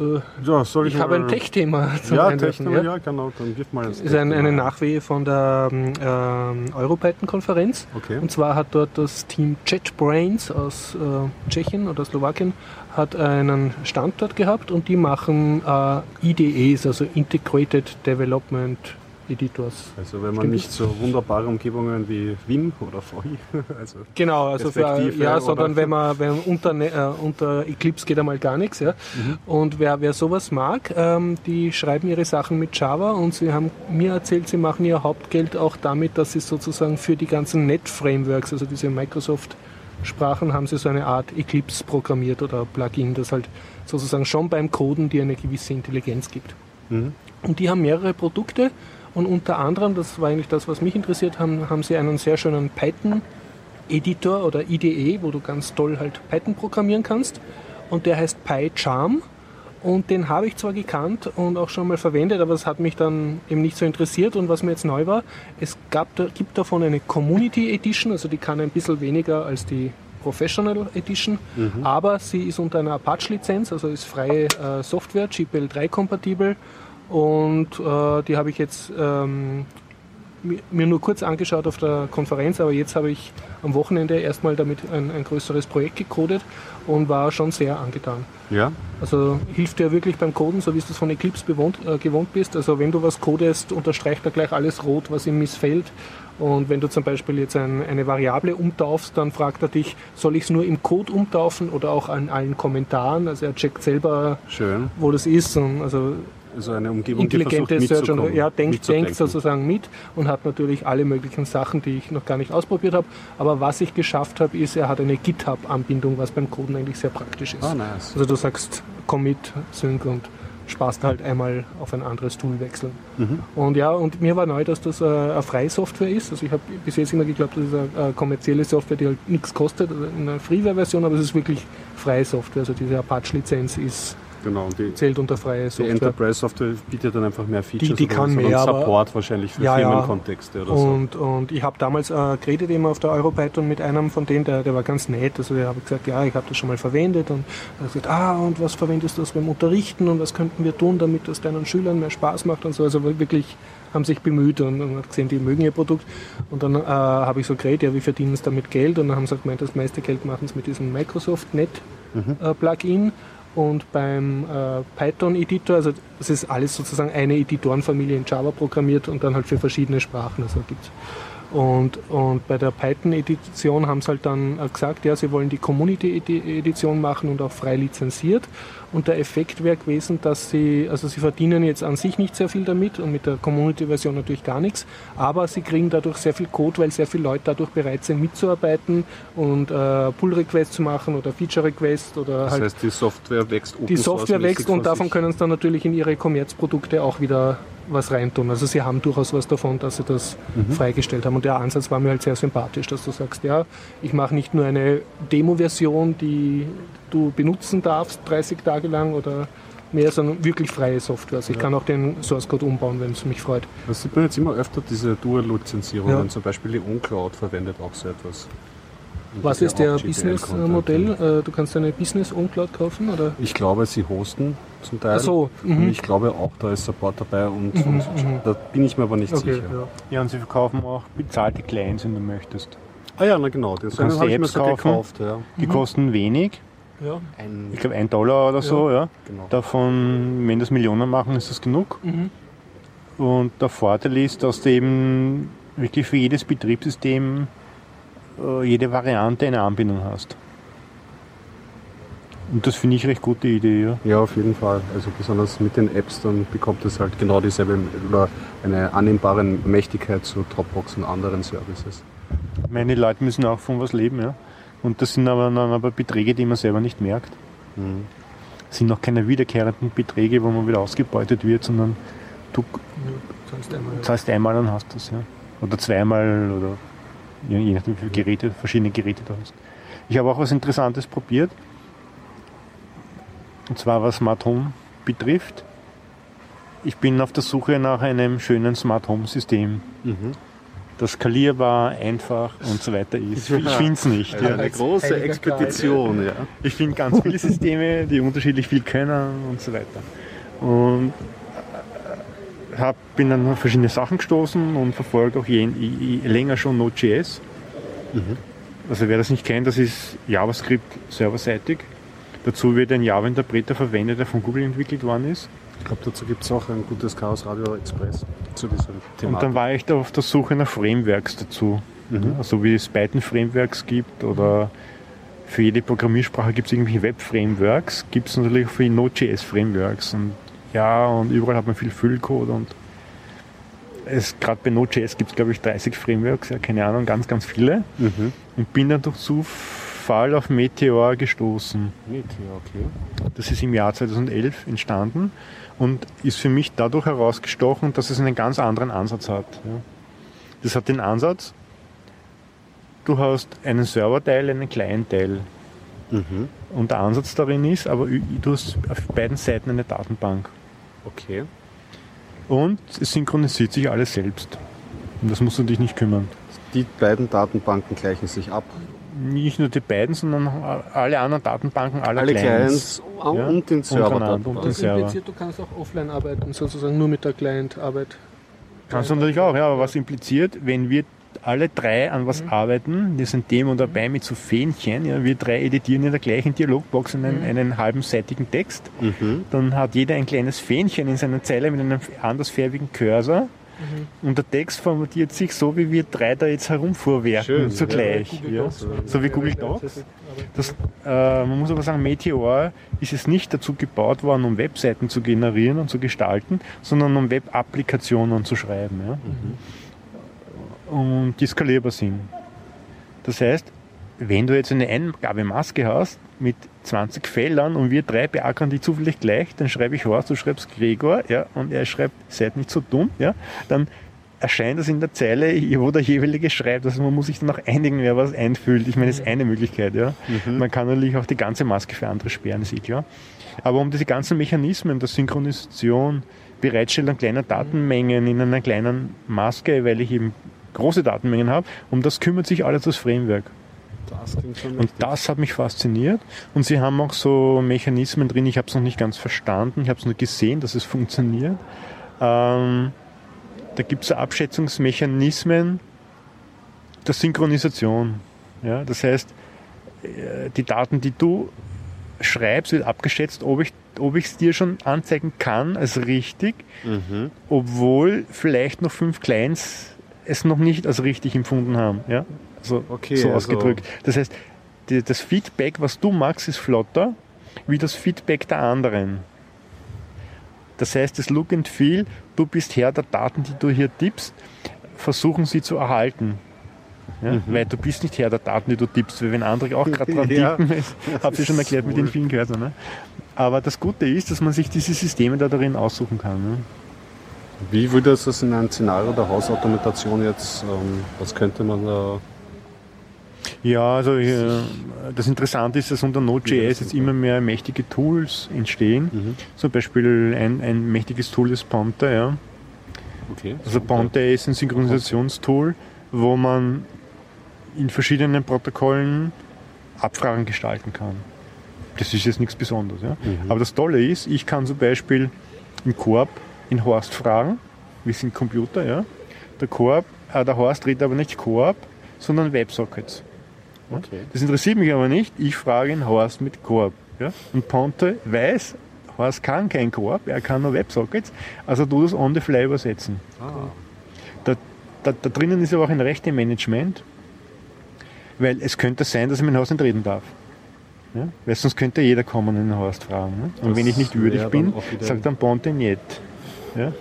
Äh, Ja, soll ich habe ein Tech-Thema zum Ja. Techno, ja. ja, genau, dann wirf mal das ist ein, eine. Nachwehe von der ähm, ähm, Europython-Konferenz. Okay. Und zwar hat dort das Team JetBrains aus äh, Tschechien oder Slowakien hat einen Standort gehabt und die machen äh, IDEs, also Integrated Development Editors. Also wenn man Stimmt. nicht so wunderbare Umgebungen wie Vim oder VI, [laughs] also Genau, also für, ja, sondern wenn man, wenn man unter, Ne- äh, unter Eclipse geht einmal gar nichts. Ja. Mhm. Und wer, wer sowas mag, ähm, die schreiben ihre Sachen mit Java und sie haben mir erzählt, sie machen ihr Hauptgeld auch damit, dass sie sozusagen für die ganzen Net-Frameworks, also diese Microsoft-Sprachen, haben sie so eine Art Eclipse programmiert oder Plugin, das halt sozusagen schon beim Coden dir eine gewisse Intelligenz gibt. Mhm. Und die haben mehrere Produkte und unter anderem, das war eigentlich das, was mich interessiert, haben, haben sie einen sehr schönen Python-Editor oder IDE, wo du ganz toll halt Python programmieren kannst. Und der heißt PyCharm. Und den habe ich zwar gekannt und auch schon mal verwendet, aber es hat mich dann eben nicht so interessiert. Und was mir jetzt neu war, es gab, gibt davon eine Community Edition, also die kann ein bisschen weniger als die Professional Edition, aber sie ist unter einer Apache-Lizenz, also ist freie äh, Software, GPL3 kompatibel. Und äh, die habe ich jetzt ähm, mi- mir nur kurz angeschaut auf der Konferenz, aber jetzt habe ich am Wochenende erstmal damit ein, ein größeres Projekt gecodet und war schon sehr angetan. ja, Also hilft dir wirklich beim Coden, so wie du es von Eclipse bewohnt, äh, gewohnt bist. Also wenn du was codest, unterstreicht er gleich alles rot, was ihm missfällt. Und wenn du zum Beispiel jetzt ein, eine Variable umtaufst, dann fragt er dich, soll ich es nur im Code umtaufen oder auch an allen Kommentaren? Also er checkt selber, schön. wo das ist. Und also Also eine Umgebung, intelligente die versucht Search und ja, denkt, denkt sozusagen mit und hat natürlich alle möglichen Sachen, die ich noch gar nicht ausprobiert habe. Aber was ich geschafft habe, ist, er hat eine GitHub-Anbindung, was beim Coden eigentlich sehr praktisch ist. Ah, nice. Also du sagst Commit, Sync und sparst halt einmal auf ein anderes Tool wechseln. Mhm. Und ja, und mir war neu, dass das äh, eine freie Software ist. Also ich habe bis jetzt immer geglaubt, das ist eine, äh, kommerzielle Software, die halt nichts kostet, also in einer Freeware-Version, aber es ist wirklich freie Software. Also diese Apache-Lizenz ist Genau, und die, zählt unter freie die Software. Enterprise-Software bietet dann einfach mehr Features die oder kann und mehr, Support wahrscheinlich für Ja. Firmenkontexte oder so. Und, und ich habe damals äh, geredet eben auf der Europython mit einem von denen, der, der war ganz nett. Also der habe gesagt, ja, ich habe das schon mal verwendet. Und er hat gesagt, ah, und was verwendest du das beim Unterrichten und was könnten wir tun, damit das deinen Schülern mehr Spaß macht und so. Also wirklich haben sich bemüht und, und hat gesehen, die mögen ihr Produkt. Und dann äh, habe ich so geredet, ja, wie verdienen sie damit Geld? Und dann haben sie gemeint, das meiste Geld machen sie mit diesem Microsoft Net äh, Plugin. Und beim äh, Python-Editor, also das ist alles sozusagen eine Editorenfamilie in Java programmiert und dann halt für verschiedene Sprachen. Also gibt's und, und bei der Python-Edition haben sie halt dann äh, gesagt, ja, sie wollen die Community-Edition machen und auch frei lizenziert. Und der Effekt wäre gewesen, dass sie, also sie verdienen jetzt an sich nicht sehr viel damit und mit der Community-Version natürlich gar nichts, aber sie kriegen dadurch sehr viel Code, weil sehr viele Leute dadurch bereit sind mitzuarbeiten und äh, Pull-Requests zu machen oder Feature-Requests oder das halt heißt, die Software wächst Open die Software wächst und davon können sie dann natürlich in ihre Kommerzprodukte auch wieder was reintun. Also sie haben durchaus was davon, dass sie das Mhm. freigestellt haben. Und der Ansatz war mir halt sehr sympathisch, dass du sagst, ja, ich mache nicht nur eine Demo-Version, die du benutzen darfst 30 Tage lang oder mehr, sondern wirklich freie Software. Also ich kann auch den Source Code umbauen, wenn es mich freut. Das sieht man jetzt immer öfter, diese Dual-Lizenzierungen. Ja. Zum Beispiel die OnCloud verwendet auch so etwas. Und Was ist der. Business-Modell? Äh, Du kannst eine Business On-Cloud kaufen? Oder? Ich glaube, sie hosten zum Teil. Ach so, Und mhm. ich glaube auch, da ist Support dabei und, Mhm, und mhm. da bin ich mir aber nicht Okay, sicher. ja. Ja, und sie verkaufen auch bezahlte Clients, wenn du möchtest. Ah ja, na genau, das kannst habe die Apps kaufen. gekauft. Ja. Die Mhm. kosten wenig, ja. Ein, ich glaube ein Dollar oder so, ja. genau. Davon, wenn das Millionen machen, ist das genug. Mhm. Und der Vorteil ist, dass du eben wirklich für jedes Betriebssystem äh, jede Variante eine Anbindung hast. Und das finde ich recht gute Idee, ja. Ja, auf jeden Fall. Also besonders mit den Apps, dann bekommt es halt genau dieselbe oder eine annehmbare Mächtigkeit zu Dropbox und anderen Services. Ich meine, die Leute müssen auch von was leben, ja. Und das sind aber dann aber Beträge, die man selber nicht merkt. Mhm. Das sind noch keine wiederkehrenden Beträge, wo man wieder ausgebeutet wird, sondern du Ja, sonst einmal, ja. zahlst einmal und hast das, ja. Oder zweimal oder je, je nachdem, wie viele Geräte, verschiedene Geräte du hast. Ich habe auch was Interessantes probiert. Und zwar was Smart Home betrifft. Ich bin auf der Suche nach einem schönen Smart Home System, Mhm. Das skalierbar, einfach und so weiter ist. Ich finde es nicht. Ja. eine große Expedition, ja. Ich finde ganz viele Systeme, die unterschiedlich viel können und so weiter. Und äh, hab, bin dann auf verschiedene Sachen gestoßen und verfolge auch je, je, länger schon Node.js. Also wer das nicht kennt, das ist JavaScript serverseitig. Dazu wird ein Java-Interpreter verwendet, der von Google entwickelt worden ist. Ich glaube, dazu gibt es auch ein gutes Chaos Radio Express zu diesem Thema. Und dann war ich da auf der Suche nach Frameworks dazu. Mhm. Also wie es Python-Frameworks gibt oder für jede Programmiersprache gibt es irgendwelche Web-Frameworks, gibt es natürlich auch für Node.js-Frameworks. Und ja, und überall hat man viel Füllcode und es gerade bei Node.js gibt es glaube ich 30 Frameworks, ja, keine Ahnung, ganz, ganz viele. Mhm. Und bin dann durch Zufall auf Meteor gestoßen. Ja, okay. Das ist im Jahr 2011 entstanden und ist für mich dadurch herausgestochen, dass es einen ganz anderen Ansatz hat. Das hat den Ansatz, du hast einen Serverteil, einen Client-Teil. Mhm. Und der Ansatz darin ist, aber du hast auf beiden Seiten eine Datenbank. Okay. Und es synchronisiert sich alles selbst. Und das musst du dich nicht kümmern. Die beiden Datenbanken gleichen sich ab. Nicht nur die beiden, sondern alle anderen Datenbanken aller Alle Clients. Clients Ja. und den Server. Und den Das Server. impliziert, du kannst auch offline arbeiten, sozusagen nur mit der Client-Arbeit. Kannst du natürlich auch, ja, aber was impliziert, wenn wir alle drei an was arbeiten, wir sind Demo dabei mit so Fähnchen, ja, wir drei editieren in der gleichen Dialogbox einen, einen halbenseitigen Text, Mhm. dann hat jeder ein kleines Fähnchen in seiner Zeile mit einem andersfarbigen Cursor und der Text formatiert sich so, wie wir drei da jetzt herumfuhrwerken, Schön, zugleich. Ja, Docs. so wie Google Docs. Das, äh, man muss aber sagen, Meteor ist es nicht dazu gebaut worden, um Webseiten zu generieren und zu gestalten, sondern um Web-Applikationen zu schreiben. Ja? Und die skalierbar sind. Das heißt, wenn du jetzt eine Eingabemaske hast mit 20 Feldern und wir drei beackern die zufällig gleich, dann schreibe ich Horst, du schreibst Gregor, ja, und er schreibt, seid nicht so dumm, ja, dann erscheint das in der Zeile, wo der jeweilige schreibt. Also man muss sich dann auch einigen, wer was einfüllt. Ich meine, das ist eine Möglichkeit, ja. Man kann natürlich auch die ganze Maske für andere sperren, ist eh klar. Aber um diese ganzen Mechanismen der Synchronisation, Bereitstellung kleiner Datenmengen in einer kleinen Maske, weil ich eben große Datenmengen habe, um das kümmert sich alles das Framework. Das klingt schon Und das hat mich fasziniert. Und sie haben auch so Mechanismen drin, ich habe es noch nicht ganz verstanden, ich habe es nur gesehen, dass es [laughs] funktioniert. Ähm, da gibt es so Abschätzungsmechanismen der Synchronisation. Ja, das heißt, äh, die Daten, die du schreibst, wird abgeschätzt, ob ich ob ich es dir schon anzeigen kann als richtig, Mhm. obwohl vielleicht noch fünf Clients es noch nicht als richtig empfunden haben. Ja? Also Okay, so also- ausgedrückt. Das heißt, die, das Feedback, was du magst, ist flotter wie das Feedback der anderen. Das heißt, das Look and Feel, du bist Herr der Daten, die du hier tippst, versuchen sie zu erhalten. Ja? Mhm. Weil du bist nicht Herr der Daten, die du tippst, weil wenn andere auch gerade dran [laughs] Ja, tippen, habt ihr schon erklärt mit wohl. den vielen Cursor. Ne? Aber das Gute ist, dass man sich diese Systeme da darin aussuchen kann. Ne? Wie würde es das in einem Szenario der Hausautomatation jetzt, ähm, was könnte man da Ja, also äh, das Interessante ist, dass unter Node.js jetzt immer mehr mächtige Tools entstehen. Mhm. Zum Beispiel ein, ein mächtiges Tool ist Ponte. Ja. Okay. Also Ponte ist ein Synchronisationstool, wo man in verschiedenen Protokollen Abfragen gestalten kann. Das ist jetzt nichts Besonderes. Ja? Mhm. Aber das Tolle ist, ich kann zum Beispiel im Korb in Horst fragen, wir sind Computer, ja. Der Korb, äh, der Horst redet aber nicht Korb, sondern Websockets. Okay. Das interessiert mich aber nicht. Ich frage ihn Horst mit Korb. Ja? Und Ponte weiß, Horst kann kein Korb, er kann nur Websockets, also du das on the fly übersetzen. Ah. Da, da, da drinnen ist aber auch ein Rechte-Management, weil es könnte sein, dass ich mit dem Horst nicht reden darf. Ja? Weil sonst könnte jeder kommen und den Horst fragen. Ne? Und Das wenn ich nicht würdig bin, sagt dann Ponte nicht. Ja?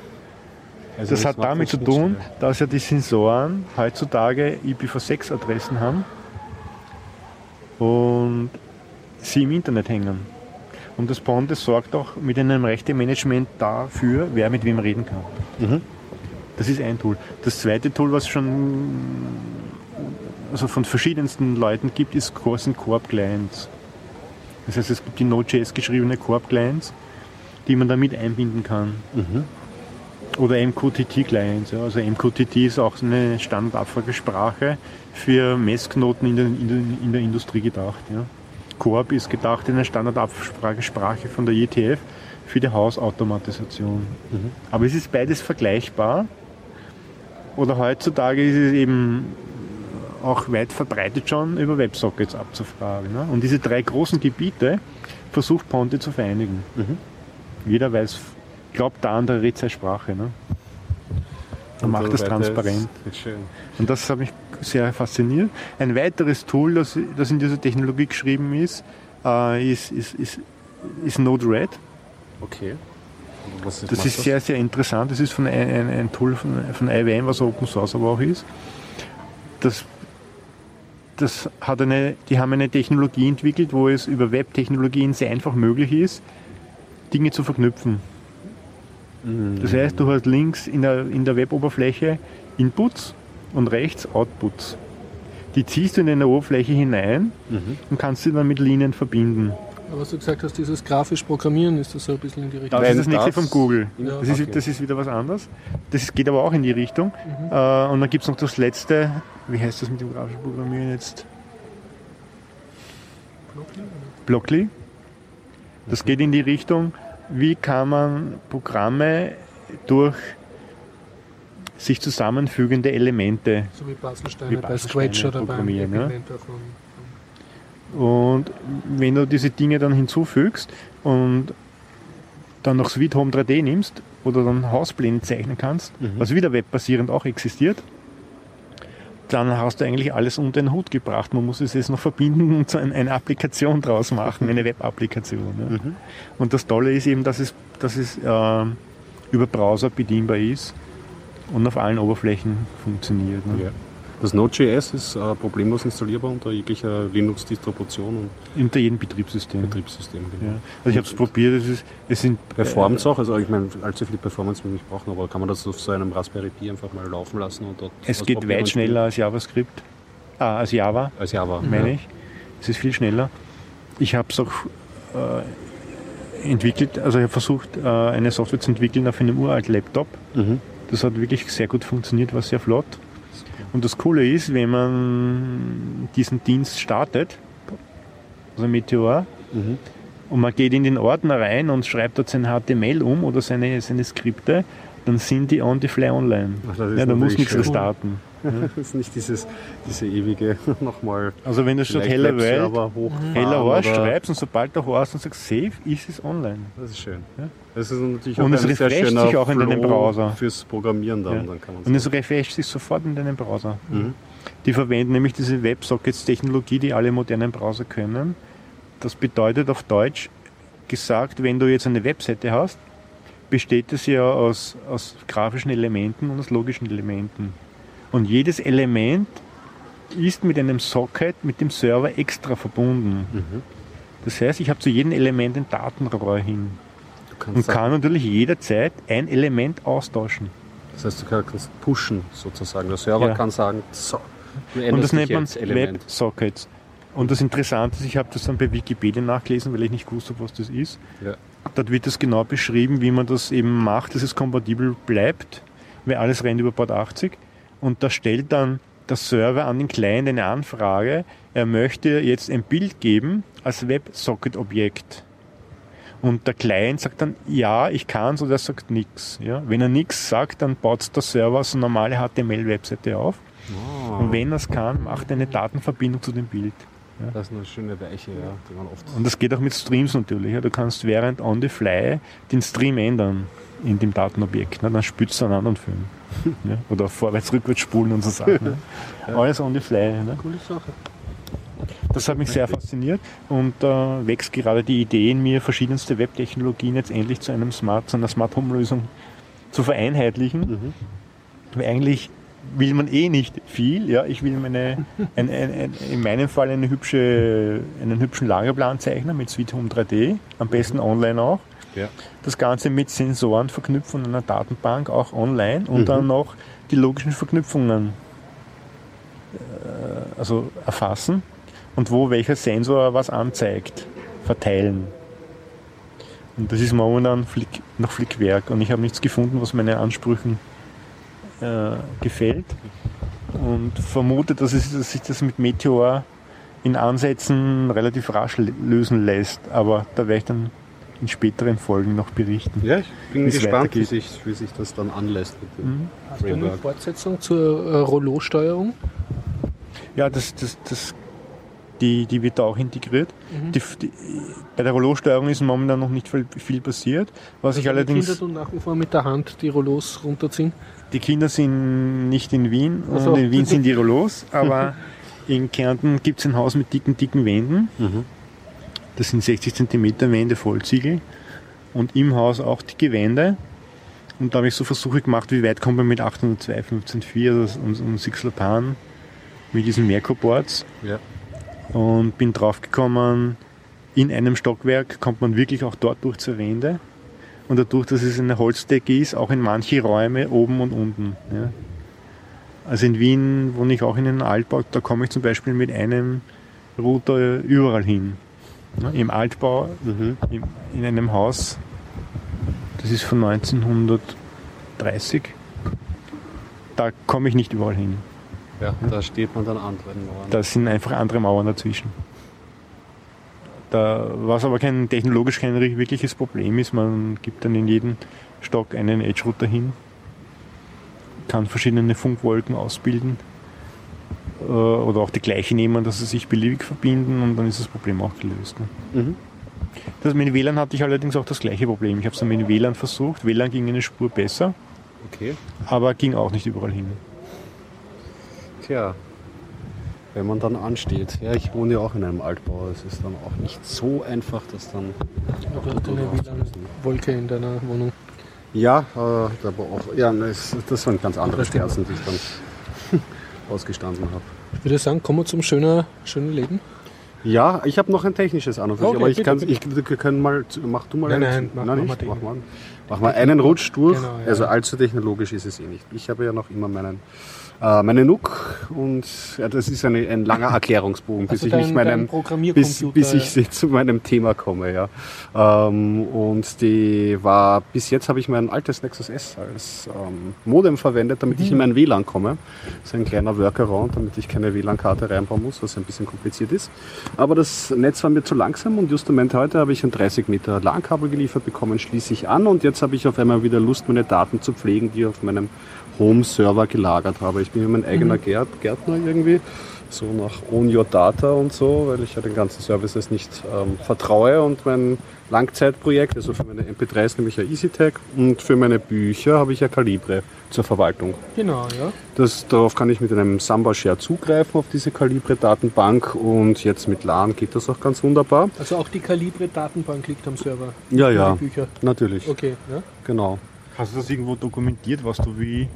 Also Das hat macht damit zu tun, dass ja die Sensoren heutzutage IPv6-Adressen haben und sie im Internet hängen. Und das Ponte sorgt auch mit einem Rechte-Management dafür, wer mit wem reden kann. Mhm. Das ist ein Tool. Das zweite Tool, was schon also von verschiedensten Leuten gibt, ist Core- sind Corp-Clients. Das heißt, es gibt die Node.js geschriebene Corp-Clients, die man damit einbinden kann. Mhm. Oder MQTT-Clients. Ja. Also MQTT ist auch eine Standardabfragesprache für Messknoten in der, in der, in der Industrie gedacht. Ja. Corp ist gedacht in eine Standardabfragesprache von der ETF für die Hausautomatisation. Mhm. Aber es ist beides vergleichbar. Oder heutzutage ist es eben auch weit verbreitet schon, über Websockets abzufragen. Ne? Und diese drei großen Gebiete versucht Ponte zu vereinigen. Mhm. Jeder weiß, da an der Redsei-Sprache. Ne? Und macht das so transparent. Und das hat mich sehr fasziniert. Ein weiteres Tool, das, das in dieser Technologie geschrieben ist, äh, ist, ist, ist, ist Node-RED. Okay. Was Das ist sehr, sehr interessant. Das ist von ein, ein, ein Tool von, von IBM, was Open Source aber auch ist. Das, das hat eine, die haben eine Technologie entwickelt, wo es über Web-Technologien sehr einfach möglich ist, Dinge zu verknüpfen. Mhm. Das heißt, du hast links in der, in der Web-Oberfläche Inputs und rechts Outputs. Die ziehst du in eine Oberfläche hinein Mhm. und kannst sie dann mit Linien verbinden. Aber was du gesagt hast, dieses grafisch Programmieren, ist das so ein bisschen in die Richtung? Das ist das nächste von Google. Ja. Das, ist, Okay. das ist wieder was anderes. Das geht aber auch in die Richtung. Mhm. Äh, und dann gibt es noch das letzte, wie heißt das mit dem grafischen Programmieren jetzt? Blockly. Das geht in die Richtung, wie kann man Programme durch sich zusammenfügende Elemente So wie Baselsteine Wie bei Baselsteine Scratch oder programmieren, davon. Und wenn du diese Dinge dann hinzufügst und dann noch Sweet Home 3D nimmst oder dann Hauspläne zeichnen kannst, Mhm. was wieder webbasierend auch existiert, dann hast du eigentlich alles unter den Hut gebracht. Man muss es jetzt noch verbinden und so ein- eine Applikation draus machen, eine Web-Applikation. Ja. Mhm. Und das Tolle ist eben, dass es, dass es äh, über Browser bedienbar ist und auf allen Oberflächen funktioniert. Ne? Ja. Das Node.js ist äh, problemlos installierbar unter jeglicher Linux-Distribution und Unter jedem Betriebssystem. Betriebssystem. Genau. Ja. Also ich habe es probiert, es, ist, es sind Performance auch, also ich meine, allzu viel Performance will ich nicht brauchen, aber kann man das auf so einem Raspberry Pi einfach mal laufen lassen und dort Es geht weit schneller als JavaScript. Ah, als Java? Als Java. meine ich. Es ist viel schneller. Ich habe es auch äh, entwickelt, also ich habe versucht, äh, eine Software zu entwickeln auf einem uralten Laptop. Mhm. Das hat wirklich sehr gut funktioniert, war sehr flott. Und das Coole ist, wenn man diesen Dienst startet, also Meteor, Mhm. und man geht in den Ordner rein und schreibt dort sein HTML um oder seine, seine Skripte, dann sind die on the fly online. Ach, Ja, da muss nichts schön. restarten. [laughs] Das ist nicht dieses, diese ewige [laughs] nochmal Also wenn du statt Hello Welt Heller Horst schreibst und sobald der Horst dann sagt Save, ist es online. Das ist schön. Ja. Das ist natürlich Und es refresht sich auch in deinem Browser. Fürs Programmieren dann, Ja. dann kann man Und es refresht sich sofort in deinem Browser. Mhm. Die verwenden nämlich diese WebSockets-Technologie, die alle modernen Browser können. Das bedeutet auf Deutsch gesagt, wenn du jetzt eine Webseite hast, besteht es ja aus, aus grafischen Elementen und aus logischen Elementen. Und jedes Element ist mit einem Socket, mit dem Server extra verbunden. Mhm. Das heißt, ich habe zu jedem Element ein Datenrohr hin und sagen, kann natürlich jederzeit ein Element austauschen. Das heißt, du kannst pushen sozusagen. Der Server Ja. kann sagen, so, Und das nennt man. WebSockets. Und das Interessante ist, ich habe das dann bei Wikipedia nachgelesen, weil ich nicht wusste, was das ist. Ja. Dort wird das genau beschrieben, wie man das eben macht, dass es kompatibel bleibt, weil alles rennt über Port 80. Und da stellt dann der Server an den Client eine Anfrage, er möchte jetzt ein Bild geben als WebSocket-Objekt. Und der Client sagt dann, ja, ich kann oder er sagt nichts. Ja? Wenn er nichts sagt, dann baut der Server so eine normale HTML-Webseite auf. Oh. Und wenn er es kann, macht er eine Datenverbindung zu dem Bild. Das ist eine schöne Weiche, ja, die man oft. Und das geht auch mit Streams natürlich. Ja. Du kannst während on the fly den Stream ändern in dem Datenobjekt. Ne. Dann spülst du einen anderen Film. [laughs] ja. Oder vorwärts, rückwärts spulen und so Sachen. Ne. [laughs] Alles on the fly. Ne. Coole Sache. Das hat mich sehr fasziniert und da äh, wächst gerade die Idee in mir, verschiedenste Webtechnologien jetzt endlich zu einem Smart, zu einer Smart Home Lösung zu vereinheitlichen. Mhm. Weil eigentlich will man eh nicht viel. Ja, ich will meine, ein, ein, ein, in meinem Fall eine hübsche, einen hübschen Lagerplan zeichnen mit Sweet Home 3D, am besten online auch. Ja. Das Ganze mit Sensoren verknüpfen und einer Datenbank auch online und Mhm. dann noch die logischen Verknüpfungen äh, also erfassen und wo welcher Sensor was anzeigt, verteilen. Und das ist momentan Flick, noch Flickwerk und ich habe nichts gefunden, was meinen Ansprüchen äh, gefällt und vermute, dass, es, dass sich das mit Meteor in Ansätzen relativ rasch lösen lässt, aber da werde ich dann in späteren Folgen noch berichten. Ja, ich bin gespannt, wie sich, wie sich das dann anlässt. Mit dem Mhm. Hast du eine. Fortsetzung zur äh, Rollo-Steuerung? Ja, das, das, das, die, die wird da auch integriert. Mhm. Die, die, bei der Rollo-Steuerung ist momentan noch nicht viel, viel passiert. Was ich Die allerdings, Kinder tun nach wie vor mit der Hand die Rollos runterziehen. die Kinder sind nicht in Wien Ach so. und in Wien sind die Rollos, [laughs] aber in Kärnten gibt es ein Haus mit dicken, dicken Wänden. Mhm. Das sind 60 cm Wände Vollziegel und im Haus auch dicke Wände. Und da habe ich so Versuche gemacht, wie weit kommt man mit 802, 15.4 also und, und Sixlopan mit diesen Merco-Boards. Ja. Und bin drauf gekommen, in einem Stockwerk kommt man wirklich auch dort durch zur Wände. Und dadurch, dass es eine Holzdecke ist, auch in manche Räume oben und unten. Ja. Also in Wien wohne ich auch in einem Altbau, da komme ich zum Beispiel mit einem Router überall hin. Ja, Im Altbau, Mhm. in einem Haus, das ist von 1930, da komme ich nicht überall hin. Ja, da steht man dann anderen Mauern. Da sind einfach andere Mauern dazwischen. Da, was aber kein technologisch kein wirkliches Problem ist, man gibt dann in jeden Stock einen Edge-Router hin, kann verschiedene Funkwolken ausbilden äh, oder auch die gleiche nehmen, dass sie sich beliebig verbinden und dann ist das Problem auch gelöst. Ne? Mhm. Das mit WLAN hatte ich allerdings auch das gleiche Problem. Ich habe es dann mit dem WLAN versucht. WLAN ging eine Spur besser, Okay. aber ging auch nicht überall hin. Tja, wenn man dann ansteht. Ja, ich wohne ja auch in einem Altbau. Es ist dann auch nicht so einfach, das dann. Hat eine WLAN-Wolke in deiner Wohnung? Ja, äh, aber auch. Ja, das, das waren ganz andere. Schmerzen, die ich dann [laughs] ausgestanden habe. Ich würde sagen, kommen wir zum schönen, schönen Leben. Ja, ich habe noch ein technisches an und für Okay, aber ich kann, ich, wir können mal, mach du mal Nein, einen- nein, mach- nein, nicht, mal mach mal, mach mal einen Rutsch durch. Genau, ja. Also allzu technologisch ist es eh nicht. Ich habe ja noch immer meinen, äh, meine NUC und ja, das ist eine, ein langer [laughs] Erklärungsbogen, bis Also ich dein- mich meinem bis, bis ich sie zu meinem Thema komme, ja. Ähm, und die war, bis jetzt habe ich mein altes Nexus S als ähm, Modem verwendet, damit Mhm. ich in mein WLAN komme. Das ist ein kleiner Workaround, damit ich keine WLAN-Karte reinbauen muss, was ein bisschen kompliziert ist. Aber das Netz war mir zu langsam und just im Moment heute habe ich ein 30 Meter LAN-Kabel geliefert bekommen, schließe ich an und jetzt habe ich auf einmal wieder Lust, meine Daten zu pflegen, die auf meinem Home-Server gelagert habe. Ich bin ja mein eigener Gärt, Gärtner irgendwie, so nach Own Your Data und so, weil ich ja den ganzen Services nicht ähm, vertraue und mein Langzeitprojekt, also für meine MP3s nehme ich ja EasyTag und für meine Bücher habe ich ja Calibre zur Verwaltung. Genau, ja. Das, darauf kann ich mit einem Samba Share zugreifen auf diese Calibre-Datenbank und jetzt mit LAN geht das auch ganz wunderbar. Also auch die Calibre-Datenbank liegt am Server. Ja, ja, Bücher. natürlich, Okay, ja. genau. Hast du das irgendwo dokumentiert, was du wie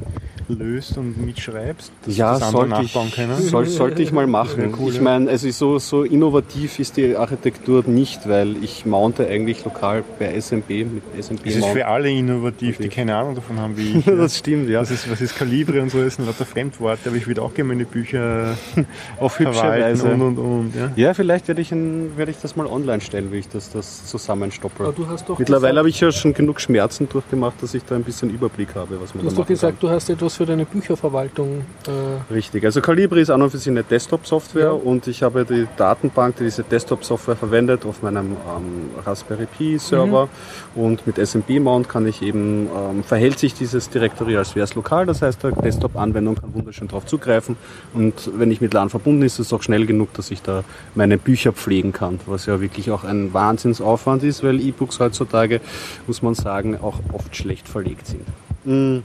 löst und mitschreibst? dass Ja, das andere sollte ich, nachbauen können? soll, sollte ich mal machen. Cool, ich ja. meine, also so, so innovativ ist die Architektur nicht, weil ich mounte eigentlich lokal bei SMB mit SMB Es ist Mount. für alle innovativ, die Okay. keine Ahnung davon haben, wie [laughs] ich. ja. Das stimmt, ja. Was ist, was ist Kalibre und so, das sind lauter Fremdworte, aber ich würde auch gerne meine Bücher [laughs] Auf hübsche Weise. und und und. Ja. Ja, vielleicht werde ich, ein, werde ich das mal online stellen, wie ich das, das zusammenstoppel. Aber du hast doch Mittlerweile habe ich ja schon genug Schmerzen durchgemacht, dass ich da ein bisschen Überblick habe, was man du da hast doch machen gesagt, du hast etwas was für deine Bücherverwaltung. Äh Richtig, also Calibri ist an und für sich eine Desktop-Software ja. und ich habe die Datenbank, die diese Desktop-Software verwendet, auf meinem ähm, Raspberry Pi-Server mhm. und mit SMB-Mount kann ich eben, ähm, verhält sich dieses Directory, als wäre es lokal, das heißt, der Desktop-Anwendung kann wunderschön darauf zugreifen und wenn ich mit LAN verbunden ist, ist es auch schnell genug, dass ich da meine Bücher pflegen kann, was ja wirklich auch ein Wahnsinnsaufwand ist, weil E-Books heutzutage, muss man sagen, auch oft schlecht verlegt sind. Mhm.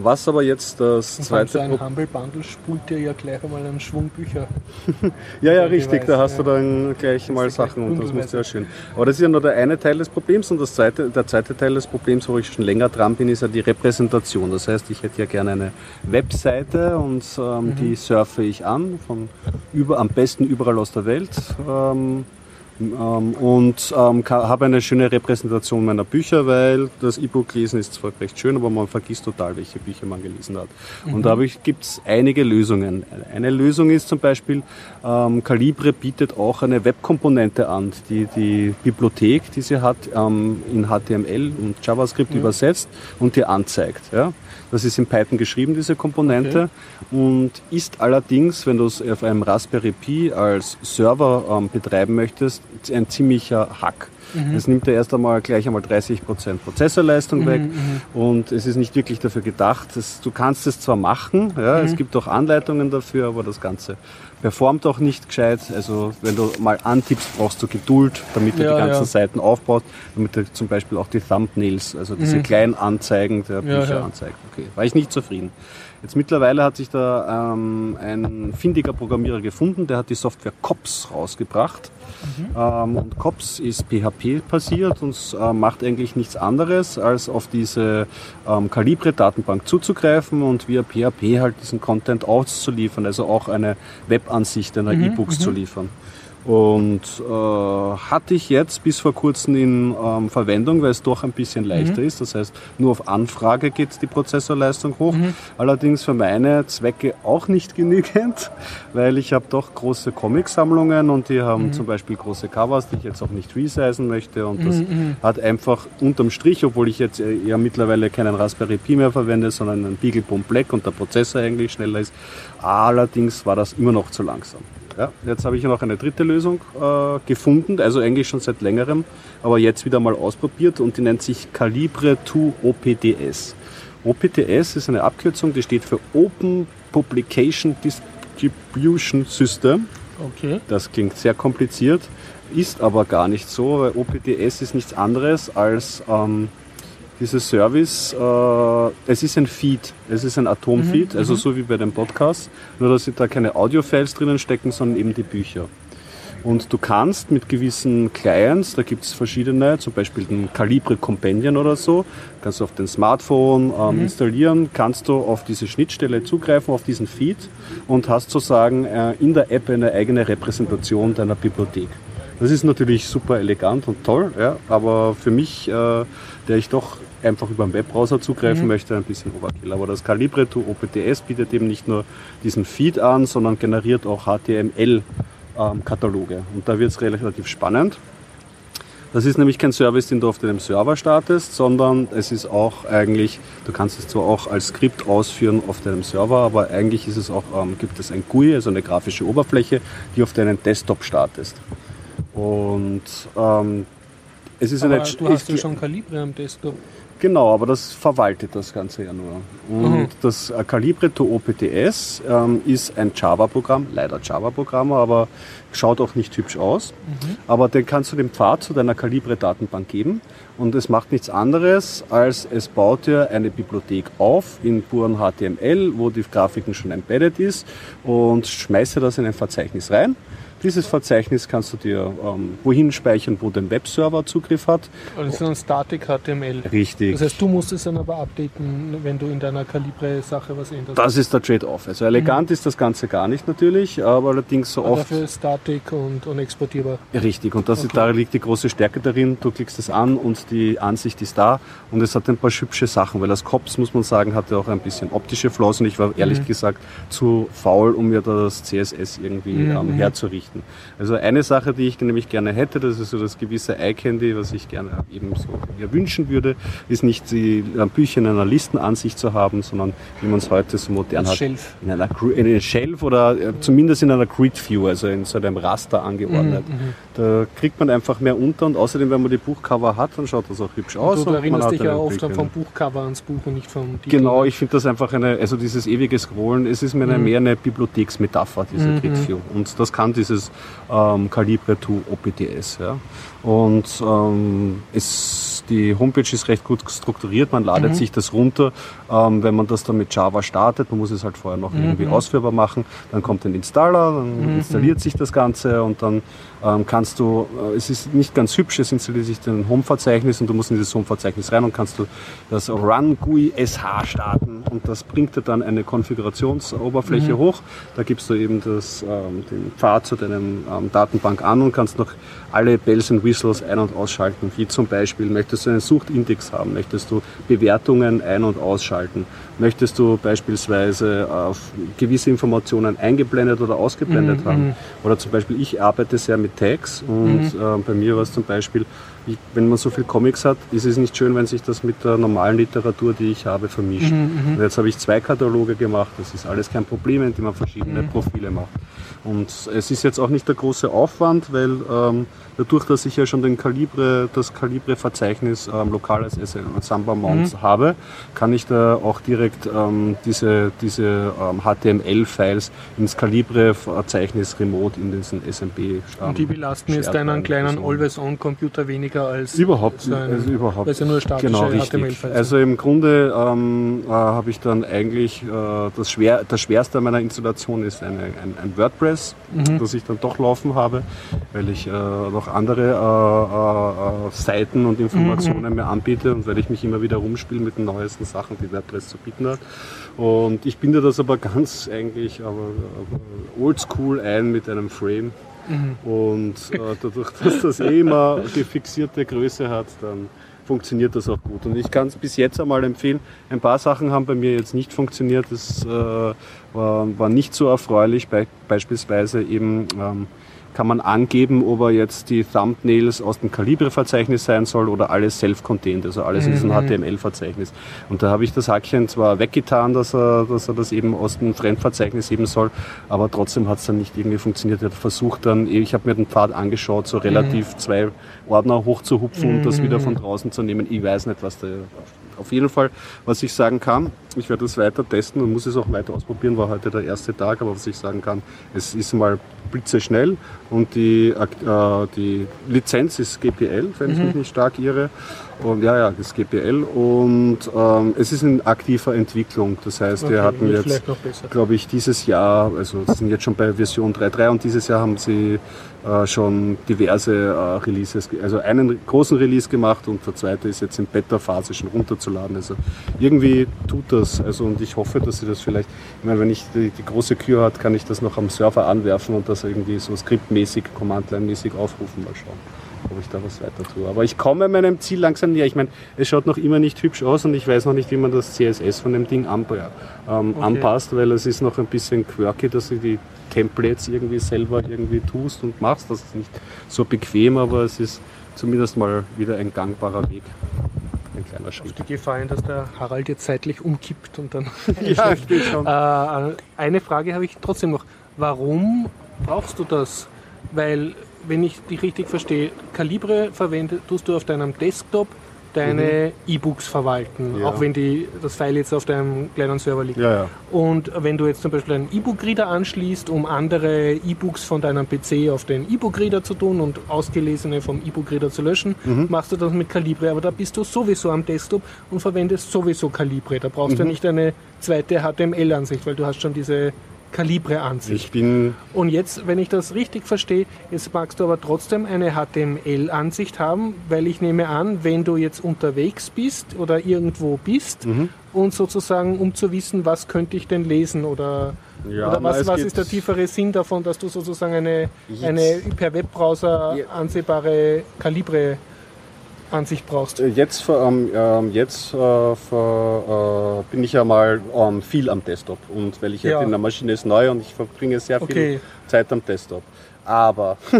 Was aber jetzt das und zweite so ein Humble Bundle spult dir ja gleich einmal einen Schwung Bücher. [laughs] ja, ja, richtig, da hast ja. du dann gleich mal Sachen und das muss ja schön. Aber das ist ja nur der eine Teil des Problems und das zweite, der zweite Teil des Problems, wo ich schon länger dran bin, ist ja die Repräsentation. Das heißt, ich hätte ja gerne eine Webseite und ähm, mhm. die surfe ich an, von über, am besten überall aus der Welt. Ähm, ähm, und ähm, habe eine schöne Repräsentation meiner Bücher, weil das E-Book lesen ist zwar recht schön, aber man vergisst total, welche Bücher man gelesen hat. Mhm. Und da gibt es einige Lösungen. Eine Lösung ist zum Beispiel, ähm, Calibre bietet auch eine Webkomponente an, die die Bibliothek, die sie hat, ähm, in HTML und JavaScript mhm. übersetzt und dir anzeigt. Ja? Das ist in Python geschrieben, diese Komponente. Okay. Und ist allerdings, wenn du es auf einem Raspberry Pi als Server ähm, betreiben möchtest, ein ziemlicher Hack. Mhm. Es nimmt ja erst einmal gleich einmal 30% Prozessorleistung mhm, weg mhm. und es ist nicht wirklich dafür gedacht. Das, du kannst es zwar machen, ja, es mhm. gibt auch Anleitungen dafür, aber das Ganze performt auch nicht gescheit. Also wenn du mal antippst, brauchst du Geduld, damit du ja, die ganzen ja. Seiten aufbaust, damit du zum Beispiel auch die Thumbnails, also diese mhm. kleinen Anzeigen der Bücher ja, anzeigt. Okay, war ich nicht zufrieden. Jetzt mittlerweile hat sich da ähm, ein findiger Programmierer gefunden, der hat die Software COPS rausgebracht. Mhm. Ähm, und COPS ist PHP basiert und äh, macht eigentlich nichts anderes, als auf diese ähm, Calibre-Datenbank zuzugreifen und via PHP halt diesen Content auszuliefern, also auch eine Webansicht einer mhm. E-Books mhm. zu liefern. Und äh, hatte ich jetzt bis vor kurzem in ähm, Verwendung, weil es doch ein bisschen leichter mhm. ist. Das heißt, nur auf Anfrage geht die Prozessorleistung hoch. Mhm. Allerdings für meine Zwecke auch nicht [laughs] genügend, weil ich habe doch große Comic-Sammlungen und die haben mhm. zum Beispiel große Covers, die ich jetzt auch nicht resizen möchte. Und das mhm, mhm. hat einfach unterm Strich, obwohl ich jetzt ja mittlerweile keinen Raspberry Pi mehr verwende, sondern einen Beagle Black und der Prozessor eigentlich schneller ist. Allerdings war das immer noch zu langsam. Ja, jetzt habe ich noch eine dritte Lösung äh, gefunden, also eigentlich schon seit längerem, aber jetzt wieder mal ausprobiert und die nennt sich Calibre 2 OPDS. OPDS ist eine Abkürzung, die steht für Open Publication Distribution System. Okay. Das klingt sehr kompliziert, ist aber gar nicht so, weil OPDS ist nichts anderes als ähm, dieses Service, äh, es ist ein Feed, es ist ein Atomfeed, mhm, also mhm. so wie bei dem Podcast, nur dass da keine Audiofiles drinnen stecken, sondern eben die Bücher. Und du kannst mit gewissen Clients, da gibt es verschiedene, zum Beispiel den Calibre Companion oder so, kannst du auf den Smartphone ähm, mhm. installieren, kannst du auf diese Schnittstelle zugreifen, auf diesen Feed und hast sozusagen äh, in der App eine eigene Repräsentation deiner Bibliothek. Das ist natürlich super elegant und toll, ja, aber für mich, äh, der ich doch einfach über den Webbrowser zugreifen mhm. möchte, ein bisschen Overkill. Aber das Calibre to OPTS bietet eben nicht nur diesen Feed an, sondern generiert auch HTML-Kataloge. Ähm, Und da wird es relativ spannend. Das ist nämlich kein Service, den du auf deinem Server startest, sondern es ist auch eigentlich, du kannst es zwar auch als Skript ausführen auf deinem Server, aber eigentlich ist es auch, ähm, gibt es ein GUI, also eine grafische Oberfläche, die auf deinen Desktop startest. Und ähm, es ist aber eine. Du hast ja schon Calibre am Desktop. Genau, aber das verwaltet das Ganze ja nur. Und mhm. das Calibre to OPTS ähm, ist ein Java-Programm, leider Java-Programm, aber schaut auch nicht hübsch aus. Mhm. Aber den kannst du den Pfad zu deiner Calibre-Datenbank geben und es macht nichts anderes, als es baut dir eine Bibliothek auf in puren HTML, wo die Grafiken schon embedded ist und schmeißt dir das in ein Verzeichnis rein dieses Verzeichnis kannst du dir ähm, wohin speichern, wo dein Webserver Zugriff hat. Also das ist ein Static HTML. Richtig. Das heißt, du musst es dann aber updaten, wenn du in deiner Calibre-Sache was änderst. Das ist der Trade-off. Also elegant mhm. ist das Ganze gar nicht natürlich, aber allerdings so aber oft. Dafür Static und unexportierbar. Richtig, und das okay. ist, da liegt die große Stärke darin. Du klickst es an und die Ansicht ist da und es hat ein paar hübsche Sachen, weil das Cops, muss man sagen, hatte auch ein bisschen optische Flaws und ich war ehrlich mhm. gesagt zu faul, um mir das CSS irgendwie mhm. ähm, herzurichten. Geschichten. Also eine Sache, die ich nämlich gerne hätte, das ist so das gewisse Eye Candy, was ich gerne eben so mir wünschen würde, ist nicht die Bücher in einer Listenansicht zu haben, sondern wie man es heute so modern Das hat. Shelf. In einer, in einer Shelf oder äh, zumindest in einer Grid View, also in so einem Raster angeordnet. Da kriegt man einfach mehr unter und außerdem, wenn man die Buchcover hat, dann schaut das auch hübsch aus. du und erinnerst man dich ja oft Blick vom Buchcover ans Buch und nicht vom Titel. Genau, ich finde das einfach eine, also dieses ewige Scrollen, es ist mir eine, mehr eine Bibliotheksmetapher, diese Mhm. Grid View. Und das kann dieses ähm, Calibre 2 OPTS. Ja. Und ähm, es, die Homepage ist recht gut strukturiert, man Mhm. ladet sich das runter, ähm, wenn man das dann mit Java startet, man muss es halt vorher noch irgendwie Mhm. ausführbar machen, dann kommt ein Installer, dann installiert sich das Ganze und dann kannst du, äh, es ist nicht ganz hübsch, es installiert sich ein Home-Verzeichnis und du musst in dieses Home-Verzeichnis rein und kannst du das Run GUI SH starten und das bringt dir dann eine Konfigurationsoberfläche hoch. Da gibst du eben das, ähm, den Pfad zu deinem ähm, Datenbank an und kannst noch alle Bells and Whistles ein- und ausschalten, wie zum Beispiel möchtest du einen Suchindex haben, möchtest du Bewertungen ein- und ausschalten, möchtest du beispielsweise auf gewisse Informationen eingeblendet oder ausgeblendet haben. Oder zum Beispiel, ich arbeite sehr mit Tags und äh, bei mir war es zum Beispiel, ich, wenn man so viel Comics hat, ist es nicht schön, wenn sich das mit der normalen Literatur, die ich habe, vermischt. Und jetzt habe ich zwei Kataloge gemacht, das ist alles kein Problem, indem man verschiedene Profile macht. Und es ist jetzt auch nicht der große Aufwand, weil ähm, dadurch, dass ich ja schon den Kalibre, das Kalibre-Verzeichnis ähm, lokal als Samba Mount habe, kann ich da auch direkt ähm, diese, diese ähm, HTML-Files ins Kalibre-Verzeichnis remote in diesen SMB ähm, Und die belasten jetzt deinen kleinen Also- Always-On-Computer weniger als Überhaupt, so ein- also überhaupt. ja nur statische genau. HTML-Files. Also im Grunde ähm, äh, habe ich dann eigentlich äh, das, schwer, das Schwerste meiner Installation ist eine, ein, ein WordPress, Mhm. das ich dann doch laufen habe, weil ich äh, noch andere äh, äh, äh, Seiten und Informationen Mhm. mir anbiete und weil ich mich immer wieder rumspiele mit den neuesten Sachen, die WordPress zu bieten hat. Und ich binde das aber ganz eigentlich aber, aber oldschool ein mit einem Frame. Mhm. Und äh, dadurch, dass das eh immer die fixierte Größe hat, dann funktioniert das auch gut. Und ich kann es bis jetzt einmal empfehlen. Ein paar Sachen haben bei mir jetzt nicht funktioniert. Das äh, war, war nicht so erfreulich. Be beispielsweise eben ähm, kann man angeben, ob er jetzt die Thumbnails aus dem Kalibre-Verzeichnis sein soll oder alles self-contained, also alles in diesem HTML-Verzeichnis. Und da habe ich das Hackchen zwar weggetan, dass er, dass er das eben aus dem Fremdverzeichnis heben soll, aber trotzdem hat es dann nicht irgendwie funktioniert. Er hat versucht dann, ich habe mir den Pfad angeschaut, so relativ zwei Ordner hochzuhupfen und das wieder von draußen zu nehmen. Ich weiß nicht, was da auf jeden Fall, was ich sagen kann, ich werde das weiter testen und muss es auch weiter ausprobieren, war heute der erste Tag, aber was ich sagen kann, es ist mal blitzeschnell und die, äh, die Lizenz ist GPL, wenn ich mich nicht stark irre. Und ja, ja, das GPL und ähm, es ist in aktiver Entwicklung. Das heißt, wir Okay, hatten wird jetzt glaube ich, dieses Jahr, also sind jetzt schon bei Version 3.3 und dieses Jahr haben sie äh, schon diverse äh, Releases, also einen großen Release gemacht und der zweite ist jetzt in Beta-Phase schon runterzuladen. Also irgendwie tut das. Also und ich hoffe, dass sie das vielleicht, ich meine, wenn ich die, die große Kür hat, kann ich das noch am Server anwerfen und das irgendwie so skriptmäßig, Command-Line-mäßig aufrufen. Mal schauen ob ich da was weiter tue. Aber ich komme meinem Ziel langsam näher. Ich meine, es schaut noch immer nicht hübsch aus und ich weiß noch nicht, wie man das CSS von dem Ding anp ähm, Okay. anpasst, weil es ist noch ein bisschen quirky, dass du die Templates irgendwie selber irgendwie tust und machst. Das ist nicht so bequem, aber es ist zumindest mal wieder ein gangbarer Weg. Ein kleiner Schritt. Die Gefahr, dass der Harald jetzt seitlich umkippt und dann. [laughs] [laughs] Ja, ich bin schon. Äh, eine Frage habe ich trotzdem noch. Warum brauchst du das? Weil, wenn ich dich richtig verstehe, Calibre verwendet, tust du auf deinem Desktop deine E-Books verwalten, Mhm. Ja. auch wenn die, das File jetzt auf deinem kleinen Server liegt. Ja, ja. Und wenn du jetzt zum Beispiel einen E-Book-Reader anschließt, um andere E-Books von deinem PC auf den E-Book-Reader zu tun und ausgelesene vom E-Book-Reader zu löschen, Mhm. machst du das mit Calibre. Aber da bist du sowieso am Desktop und verwendest sowieso Calibre. Da brauchst du Mhm. ja nicht eine zweite HTML-Ansicht, weil du hast schon diese Calibre-Ansicht. Ich bin Und jetzt, wenn ich das richtig verstehe, jetzt magst du aber trotzdem eine HTML-Ansicht haben, weil ich nehme an, wenn du jetzt unterwegs bist oder irgendwo bist Mhm. und sozusagen, um zu wissen, was könnte ich denn lesen oder, Ja, oder was, was ist der tiefere Sinn davon, dass du sozusagen eine, eine per Webbrowser ansehbare Calibre-Ansicht brauchst? Äh, Jetzt, ähm, ähm, jetzt äh, ver, äh, bin ich ja mal ähm, viel am Desktop und weil ich Ja. ja. bin, der Maschine ist neu und ich verbringe sehr viel Okay. Zeit am Desktop. Aber [laughs]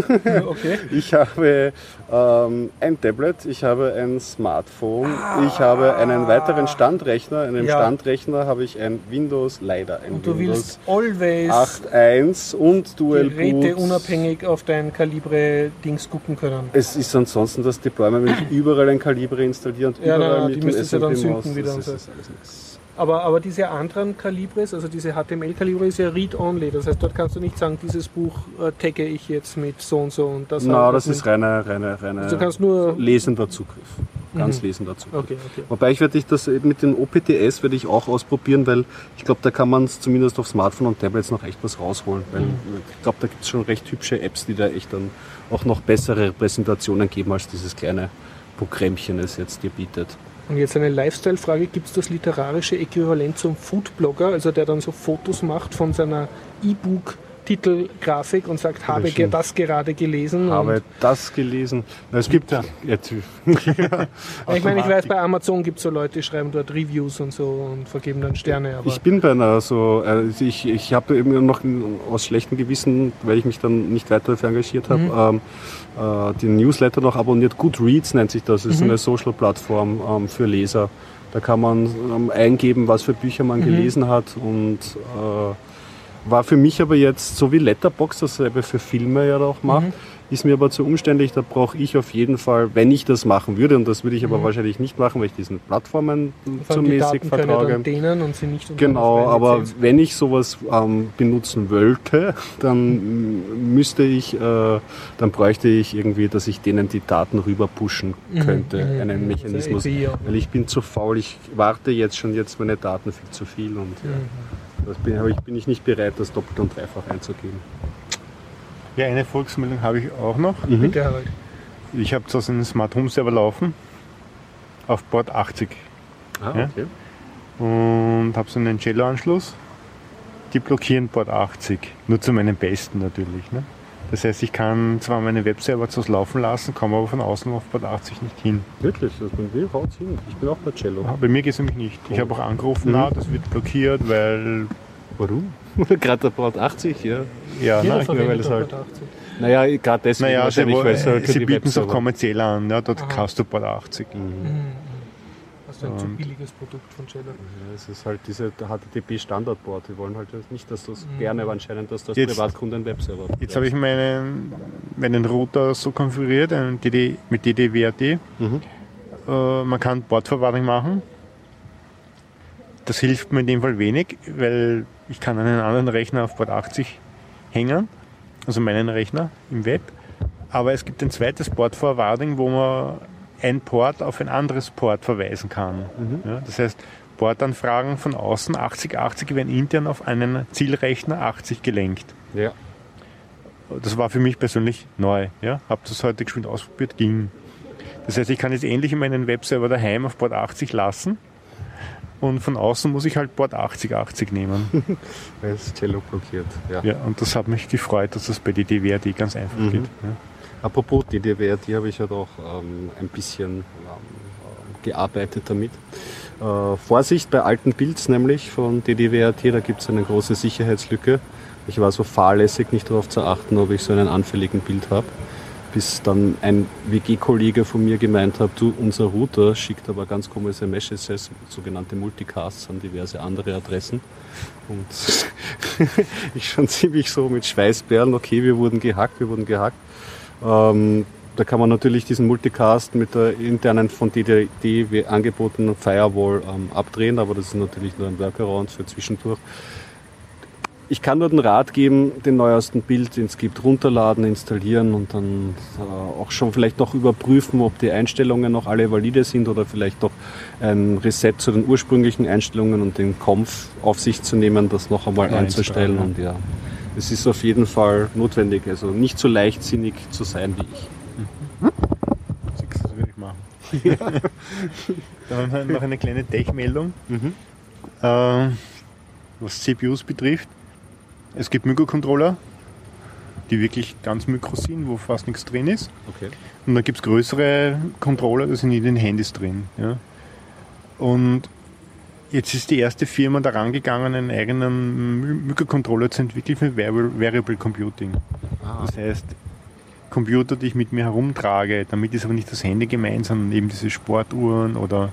Okay. ich habe ähm, ein Tablet, ich habe ein Smartphone, ich habe einen weiteren Standrechner. In dem Ja. Standrechner habe ich ein Windows, leider ein Und du Windows willst always 8.1 und Dual Geräte Boot. unabhängig auf dein Kalibre-Dings gucken können. Es ist ansonsten das Deployment, wenn ich [clears throat] überall ein Kalibre installiere und Ja, überall na, na, die mit dem müsstest du dann synken wieder das ist so. alles nichts. Aber, aber diese anderen Kalibres, also diese HTML-Kalibre ist ja read-only. Das heißt, dort kannst du nicht sagen, dieses Buch äh, tagge ich jetzt mit so und so und das. Halt das mit- ist reiner, reiner, reiner Also du kannst nur. lesender Zugriff. Ganz Mhm. lesender Zugriff. Okay, okay. Wobei ich werde ich das mit den OPTS werde ich auch ausprobieren, weil ich glaube, da kann man zumindest auf Smartphone und Tablets noch echt was rausholen. Weil Mhm. ich glaube, da gibt es schon recht hübsche Apps, die da echt dann auch noch bessere Präsentationen geben, als dieses kleine Programmchen es jetzt dir bietet. Und jetzt eine Lifestyle-Frage: Gibt es das literarische Äquivalent zum Foodblogger, also der dann so Fotos macht von seiner E-Book-Titelgrafik und sagt, habe ge stimmt. das gerade gelesen? Habe das gelesen. Na, es gibt ja. Jetzt, [laughs] [laughs] ich meine, ich weiß, bei Amazon gibt es so Leute, die schreiben dort Reviews und so und vergeben dann Sterne. Ich bin bei einer so, also ich, ich habe eben noch aus schlechtem Gewissen, weil ich mich dann nicht weiter dafür engagiert habe, ähm, äh, den Newsletter noch abonniert. Goodreads nennt sich das, ist eine Social-Plattform ähm, für Leser. Da kann man ähm, eingeben, was für Bücher man gelesen hat und äh, war für mich aber jetzt, so wie Letterbox dasselbe für Filme ja auch macht, ist mir aber zu umständlich. Da brauche ich auf jeden Fall, wenn ich das machen würde, und das würde ich aber wahrscheinlich nicht machen, weil ich diesen Plattformen zu mäßig vertrage. dann und sie nicht Genau, aber Lizenz. wenn ich sowas ähm, benutzen wollte, dann müsste ich, äh, dann bräuchte ich irgendwie, dass ich denen die Daten rüber pushen könnte, mhm, einen mhm. Mechanismus. Also ja. Weil ich bin zu faul, ich warte jetzt schon jetzt meine Daten viel zu viel und ja, Mhm. Das bin, aber ich bin ich nicht bereit, das doppelt und dreifach einzugeben. Ja, eine Volksmeldung habe ich auch noch. Bitte, Harald. Ich habe zwar so einen Smart Home Server laufen auf Port 80 Ah, Ja. okay. und habe so einen Cello-Anschluss. Die blockieren Port 80, nur zu meinem Besten natürlich. Ne? Das heißt, ich kann zwar meine Webserver zwar laufen lassen, komme aber von außen auf Port 80 nicht hin. Wirklich, das bei mir haut's hin. Ich bin auch bei Cello. Ah, Bei mir geht es nämlich nicht. Ich habe auch angerufen, na, das wird blockiert, weil Warum? Gerade der Port 80, ja. ja, Jeder na, ich, weil es halt Port 80. Naja, gerade deswegen Naja, sie, wahrscheinlich, weil es halt für sie bieten es auch kommerziell an. Ja, dort Aha. hast du Port 80. Hast du ein zu billiges Produkt von Cello? Ja, es ist halt diese HTTP-Standardboard. Die wollen halt nicht, dass das gerne, aber anscheinend, dass das Jetzt- Privatkunde einen Webserver Jetzt habe ich meinen, meinen Router so konfiguriert, einen DD, mit DDWRT. Mhm. Äh, man kann Bordverwahrung machen. Das hilft mir in dem Fall wenig, weil ich kann einen anderen Rechner auf Port 80 hängen, also meinen Rechner im Web. Aber es gibt ein zweites Port Forwarding, wo man ein Port auf ein anderes Port verweisen kann. Ja, das heißt, Portanfragen von außen 8080 werden intern auf einen Zielrechner 80 gelenkt. Ja. Das war für mich persönlich neu. Ja? Habe das heute geschwind ausprobiert, ging. Das heißt, ich kann jetzt endlich meinen Webserver daheim auf Port 80 lassen und von außen muss ich halt Port 8080 nehmen. [laughs] Weil es Cello blockiert. Ja. ja, und das hat mich gefreut, dass das bei DDWRD ganz einfach geht. Ja. Apropos DDWR, die habe ich halt auch ähm, ein bisschen ähm, gearbeitet damit. Äh, Vorsicht bei alten Builds nämlich von DDWRT, da gibt es eine große Sicherheitslücke. Ich war so fahrlässig, nicht darauf zu achten, ob ich so einen anfälligen Bild habe. Bis dann ein WG-Kollege von mir gemeint hat, du, unser Router schickt aber ganz komische Messages, sogenannte Multicasts an diverse andere Adressen. Und [laughs] ich schon ziemlich so mit Schweißperlen, okay, wir wurden gehackt, wir wurden gehackt. Ähm, da kann man natürlich diesen Multicast mit der internen von DDD angebotenen Firewall ähm, abdrehen, aber das ist natürlich nur ein Workaround für zwischendurch. Ich kann nur den Rat geben, den neuesten Bild, den es gibt, runterladen, installieren und dann äh, auch schon vielleicht noch überprüfen, ob die Einstellungen noch alle valide sind oder vielleicht doch ein Reset zu den ursprünglichen Einstellungen und den Conf auf sich zu nehmen, das noch einmal einzustellen. Und ja, es ist auf jeden Fall notwendig, also nicht so leichtsinnig zu sein wie ich. Das würde ich machen. [laughs] Dann haben wir noch eine kleine Tech-Meldung, äh, was CPUs betrifft. Es gibt Mikrocontroller, die wirklich ganz Mikro sind, wo fast nichts drin ist. Okay. Und dann gibt es größere Controller, da sind in den Handys drin. Ja. Und jetzt ist die erste Firma daran gegangen, einen eigenen Mi- Mikrocontroller zu entwickeln für Variable, Computing. Ah. Das heißt, Computer, die ich mit mir herumtrage, damit ist aber nicht das Handy gemeint, sondern eben diese Sportuhren oder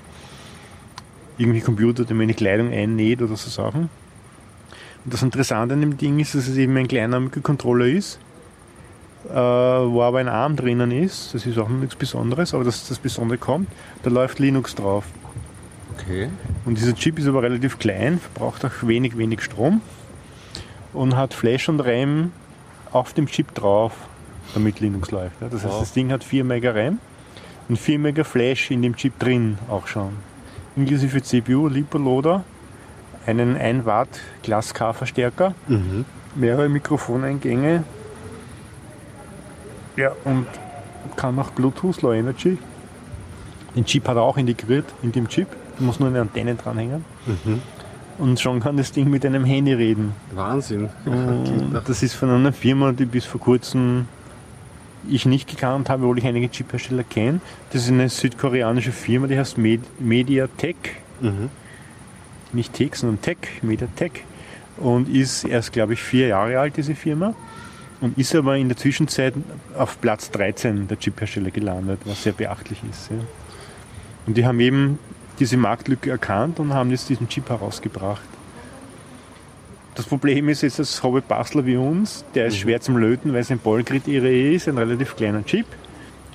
irgendwie Computer, der meine Kleidung einnäht oder so Sachen. Und das Interessante an dem Ding ist, dass es eben ein kleiner Mikrocontroller ist, äh, wo aber ein Arm drinnen ist. Das ist auch nichts Besonderes, aber dass das Besondere kommt, da läuft Linux drauf. Okay. Und dieser Chip ist aber relativ klein, verbraucht auch wenig, wenig Strom und hat Flash und RAM auf dem Chip drauf, damit Linux läuft. Das heißt, wow. das Ding hat 4 Mega RAM und 4 Mega Flash in dem Chip drin auch schon. Inklusive CPU, Lipo-Loader, einen 1 Watt Glas K-Verstärker, mhm. mehrere Mikrofoneingänge, ja, und kann auch Bluetooth Low Energy. Den Chip hat er auch integriert in dem Chip. Du musst nur eine Antenne dranhängen. Mhm. Und schon kann das Ding mit einem Handy reden. Wahnsinn. das ist von einer Firma, die bis vor kurzem ich nicht gekannt habe, obwohl ich einige Chip-Hersteller kenne. Das ist eine südkoreanische Firma, die heißt Med Mediatek. Mhm. Nicht Tech, sondern Tech, Mediatek. Und ist erst, glaube ich, vier Jahre alt, diese Firma. Und ist aber in der Zwischenzeit auf Platz 13 der Chip-Hersteller gelandet, was sehr beachtlich ist. Ja. Und die haben eben diese Marktlücke erkannt und haben jetzt diesen Chip herausgebracht. Das Problem ist jetzt das Hobby-Bastler wie uns, der ist mhm. schwer zum Löten, weil es ein Ballgrid-IRE ist, ein relativ kleiner Chip.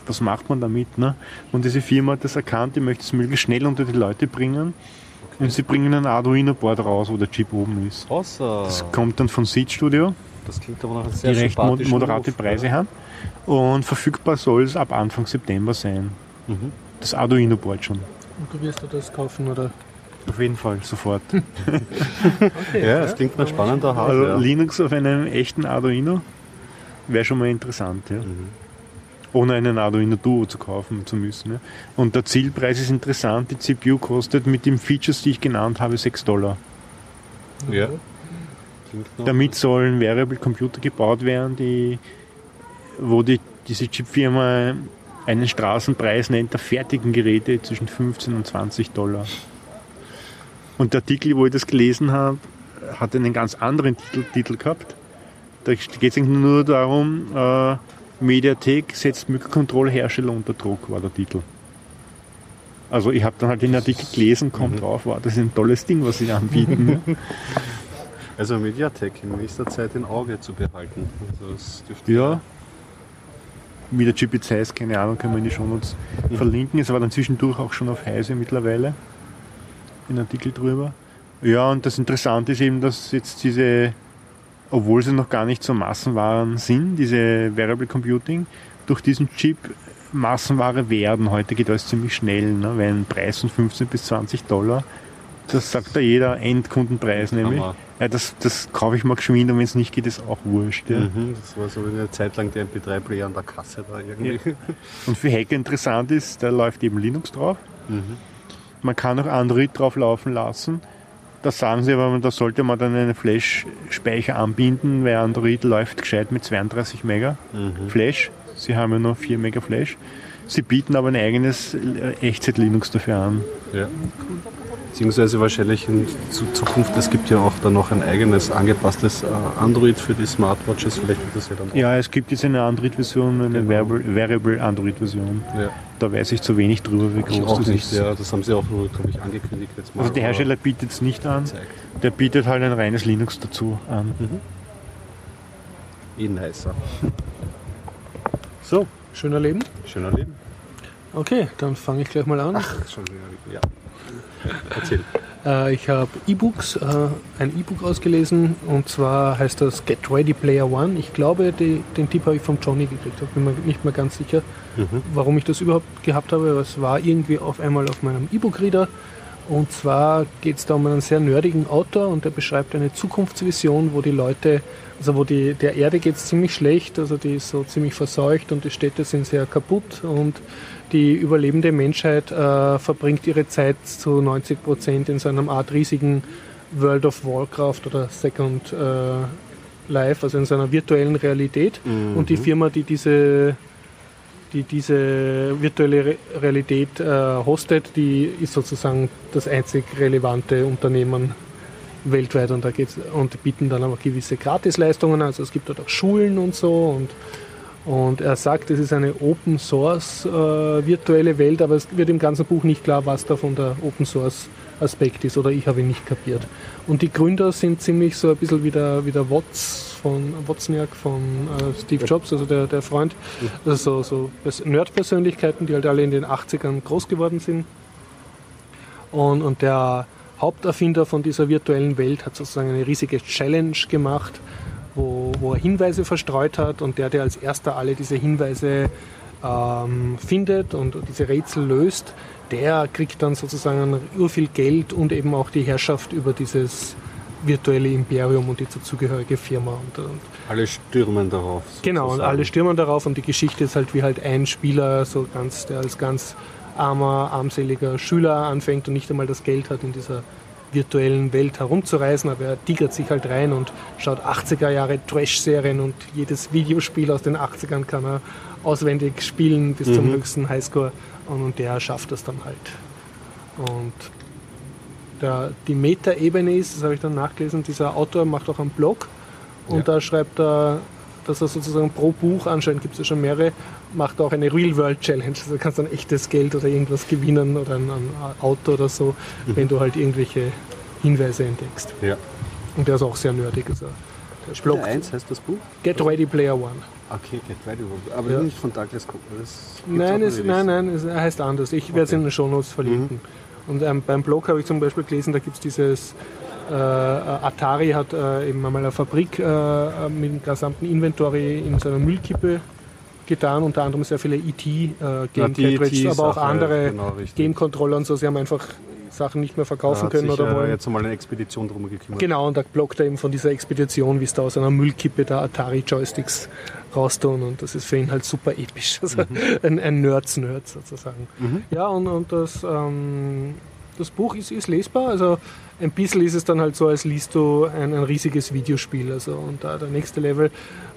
Was macht man damit? Ne? Und diese Firma hat das erkannt, die möchte es möglichst schnell unter die Leute bringen. Okay. Und sie bringen ein Arduino-Board raus, wo der Chip oben ist. Awesome. Das kommt dann von Seed Studio. Das klingt aber nach einem sehr Die recht moderate Ruf, Preise ja. haben. Und verfügbar soll es ab Anfang September sein. Mhm. Das Arduino-Board schon. Und du wirst du das kaufen, oder? Auf jeden Fall, sofort. [laughs] okay, ja, das klingt nach spannender Hardware. Also Linux auf einem echten Arduino wäre schon mal interessant, ja. Mhm. Ohne einen Arduino Duo zu kaufen zu müssen. Ja. Und der Zielpreis ist interessant. Die CPU kostet mit den Features, die ich genannt habe, 6 Dollar. Ja. Damit sollen Variable Computer gebaut werden, die, wo die, diese Chipfirma einen Straßenpreis nennt der fertigen Geräte zwischen 15 und 20 Dollar. Und der Artikel, wo ich das gelesen habe, hat einen ganz anderen Titel, Titel gehabt. Da geht es nur darum, äh, Mediathek setzt Mikrocontroller-Hersteller unter Druck, war der Titel. Also ich habe dann halt den Artikel gelesen, kommt mhm. drauf, wow, das ist ein tolles Ding, was sie anbieten. [laughs] also Mediatek in nächster Zeit im Auge zu behalten. Also ja, wie der Chip heißt, keine Ahnung, können wir in die Shownotes mhm. verlinken. Es war dann zwischendurch auch schon auf Heise mittlerweile. Ein Artikel drüber. Ja, und das Interessante ist eben, dass jetzt diese, obwohl sie noch gar nicht so Massenwaren sind, diese Variable Computing, durch diesen Chip Massenware werden. Heute geht alles ziemlich schnell, ne? weil ein Preis von 15 bis 20 Dollar, das sagt da jeder Endkundenpreis nämlich. Hammer. Ja, das, das kaufe ich mal geschwind und wenn es nicht geht, ist auch wurscht. Ja. Mhm, das war so eine Zeit lang der MP3-Player an der Kasse da irgendwie. Ja. Und für Hacker interessant ist, da läuft eben Linux drauf. Mhm. Man kann auch Android drauf laufen lassen. Das sagen sie aber, da sollte man dann einen Flash-Speicher anbinden, weil Android läuft gescheit mit 32 Mega mhm. Flash. Sie haben ja nur 4 Mega Flash. Sie bieten aber ein eigenes Echtzeit-Linux dafür an. Ja. Beziehungsweise wahrscheinlich in Zukunft, es gibt ja auch dann noch ein eigenes angepasstes äh, Android für die Smartwatches, vielleicht wird das ja dann auch. Ja, es gibt jetzt eine Android-Version, eine genau. Variable Android-Version. Ja. Da weiß ich zu wenig drüber, wie groß auch das nicht, ist. Ja, das haben sie auch nur, glaube ich, angekündigt jetzt mal. Also der Hersteller bietet es nicht an, zeigt. der bietet halt ein reines Linux dazu an. Mhm. Eh nicer. [laughs] So. Schöner Leben? Schöner Leben. Okay, dann fange ich gleich mal an. Ach, schon, ja. Erzähl. Äh, ich habe E-Books, äh, ein E-Book ausgelesen und zwar heißt das Get Ready Player One. Ich glaube, die, den Tipp habe ich von Johnny gekriegt, ich bin mir nicht mehr ganz sicher, mhm. warum ich das überhaupt gehabt habe. Es war irgendwie auf einmal auf meinem E-Book-Reader und zwar geht es da um einen sehr nerdigen Autor und der beschreibt eine Zukunftsvision, wo die Leute, also wo die, der Erde geht es ziemlich schlecht, also die ist so ziemlich verseucht und die Städte sind sehr kaputt und die überlebende Menschheit äh, verbringt ihre Zeit zu 90 Prozent in so einem Art riesigen World of Warcraft oder Second äh, Life, also in so einer virtuellen Realität. Mhm. Und die Firma, die diese, die diese virtuelle Re Realität äh, hostet, die ist sozusagen das einzig relevante Unternehmen weltweit und da geht's und die bieten dann aber gewisse Gratisleistungen, also es gibt dort auch Schulen und so und und er sagt, es ist eine Open Source äh, virtuelle Welt, aber es wird im ganzen Buch nicht klar, was da von der Open Source Aspekt ist oder ich habe ihn nicht kapiert. Und die Gründer sind ziemlich so ein bisschen wie der, wie der Watts von Wozniak von äh, Steve Jobs, also der, der Freund. Also so, so Nerd-Persönlichkeiten, die halt alle in den 80ern groß geworden sind. Und, und der Haupterfinder von dieser virtuellen Welt hat sozusagen eine riesige Challenge gemacht, wo, wo er Hinweise verstreut hat und der, der als erster alle diese Hinweise ähm, findet und diese Rätsel löst, der kriegt dann sozusagen urviel Geld und eben auch die Herrschaft über dieses virtuelle Imperium und die dazugehörige Firma. Und, und alle stürmen darauf. Genau, und alle stürmen darauf und die Geschichte ist halt wie halt ein Spieler, so ganz, der als ganz armer, armseliger Schüler anfängt und nicht einmal das Geld hat, in dieser virtuellen Welt herumzureisen, aber er tigert sich halt rein und schaut 80er Jahre Trash-Serien und jedes Videospiel aus den 80ern kann er auswendig spielen bis mhm. zum höchsten Highscore und, und der schafft das dann halt. Und der, die Meta-Ebene ist, das habe ich dann nachgelesen, dieser Autor macht auch einen Blog und ja. da schreibt er, dass er sozusagen pro Buch, anscheinend gibt es ja schon mehrere, macht auch eine Real-World-Challenge. Also du kannst dann echtes Geld oder irgendwas gewinnen oder ein, ein Auto oder so, mhm. wenn du halt irgendwelche Hinweise entdeckst. Ja. Und der ist auch sehr nerdig. Also der Blog. eins heißt das Buch? Get Ready Player One. Okay, Get Ready Aber ja. nicht von Douglas Cook. Nein, es, nein, nein, es heißt anders. Ich okay. werde es in den Shownotes verlinken. Mhm. Und ähm, beim Blog habe ich zum Beispiel gelesen, da gibt es dieses äh, Atari hat äh, eben einmal eine Fabrik äh, mit dem gesamten Inventory in seiner Müllkippe getan, unter anderem sehr viele ET-Game äh, Cartridges, aber auch andere genau, Game-Controller und so. Sie haben einfach Sachen nicht mehr verkaufen können sich, oder wollen. jetzt einmal eine Expedition drum gekümmert. Genau, und da blockt er eben von dieser Expedition, wie es da aus einer Müllkippe der Atari-Joysticks raustun und das ist für ihn halt super episch. [laughs] Also mhm. ein, ein Nerds-Nerd sozusagen. Mhm. Ja, und, und das, ähm, das Buch ist, ist lesbar, also ein bisschen ist es dann halt so, als liest du ein, ein riesiges Videospiel, also und da der nächste Level,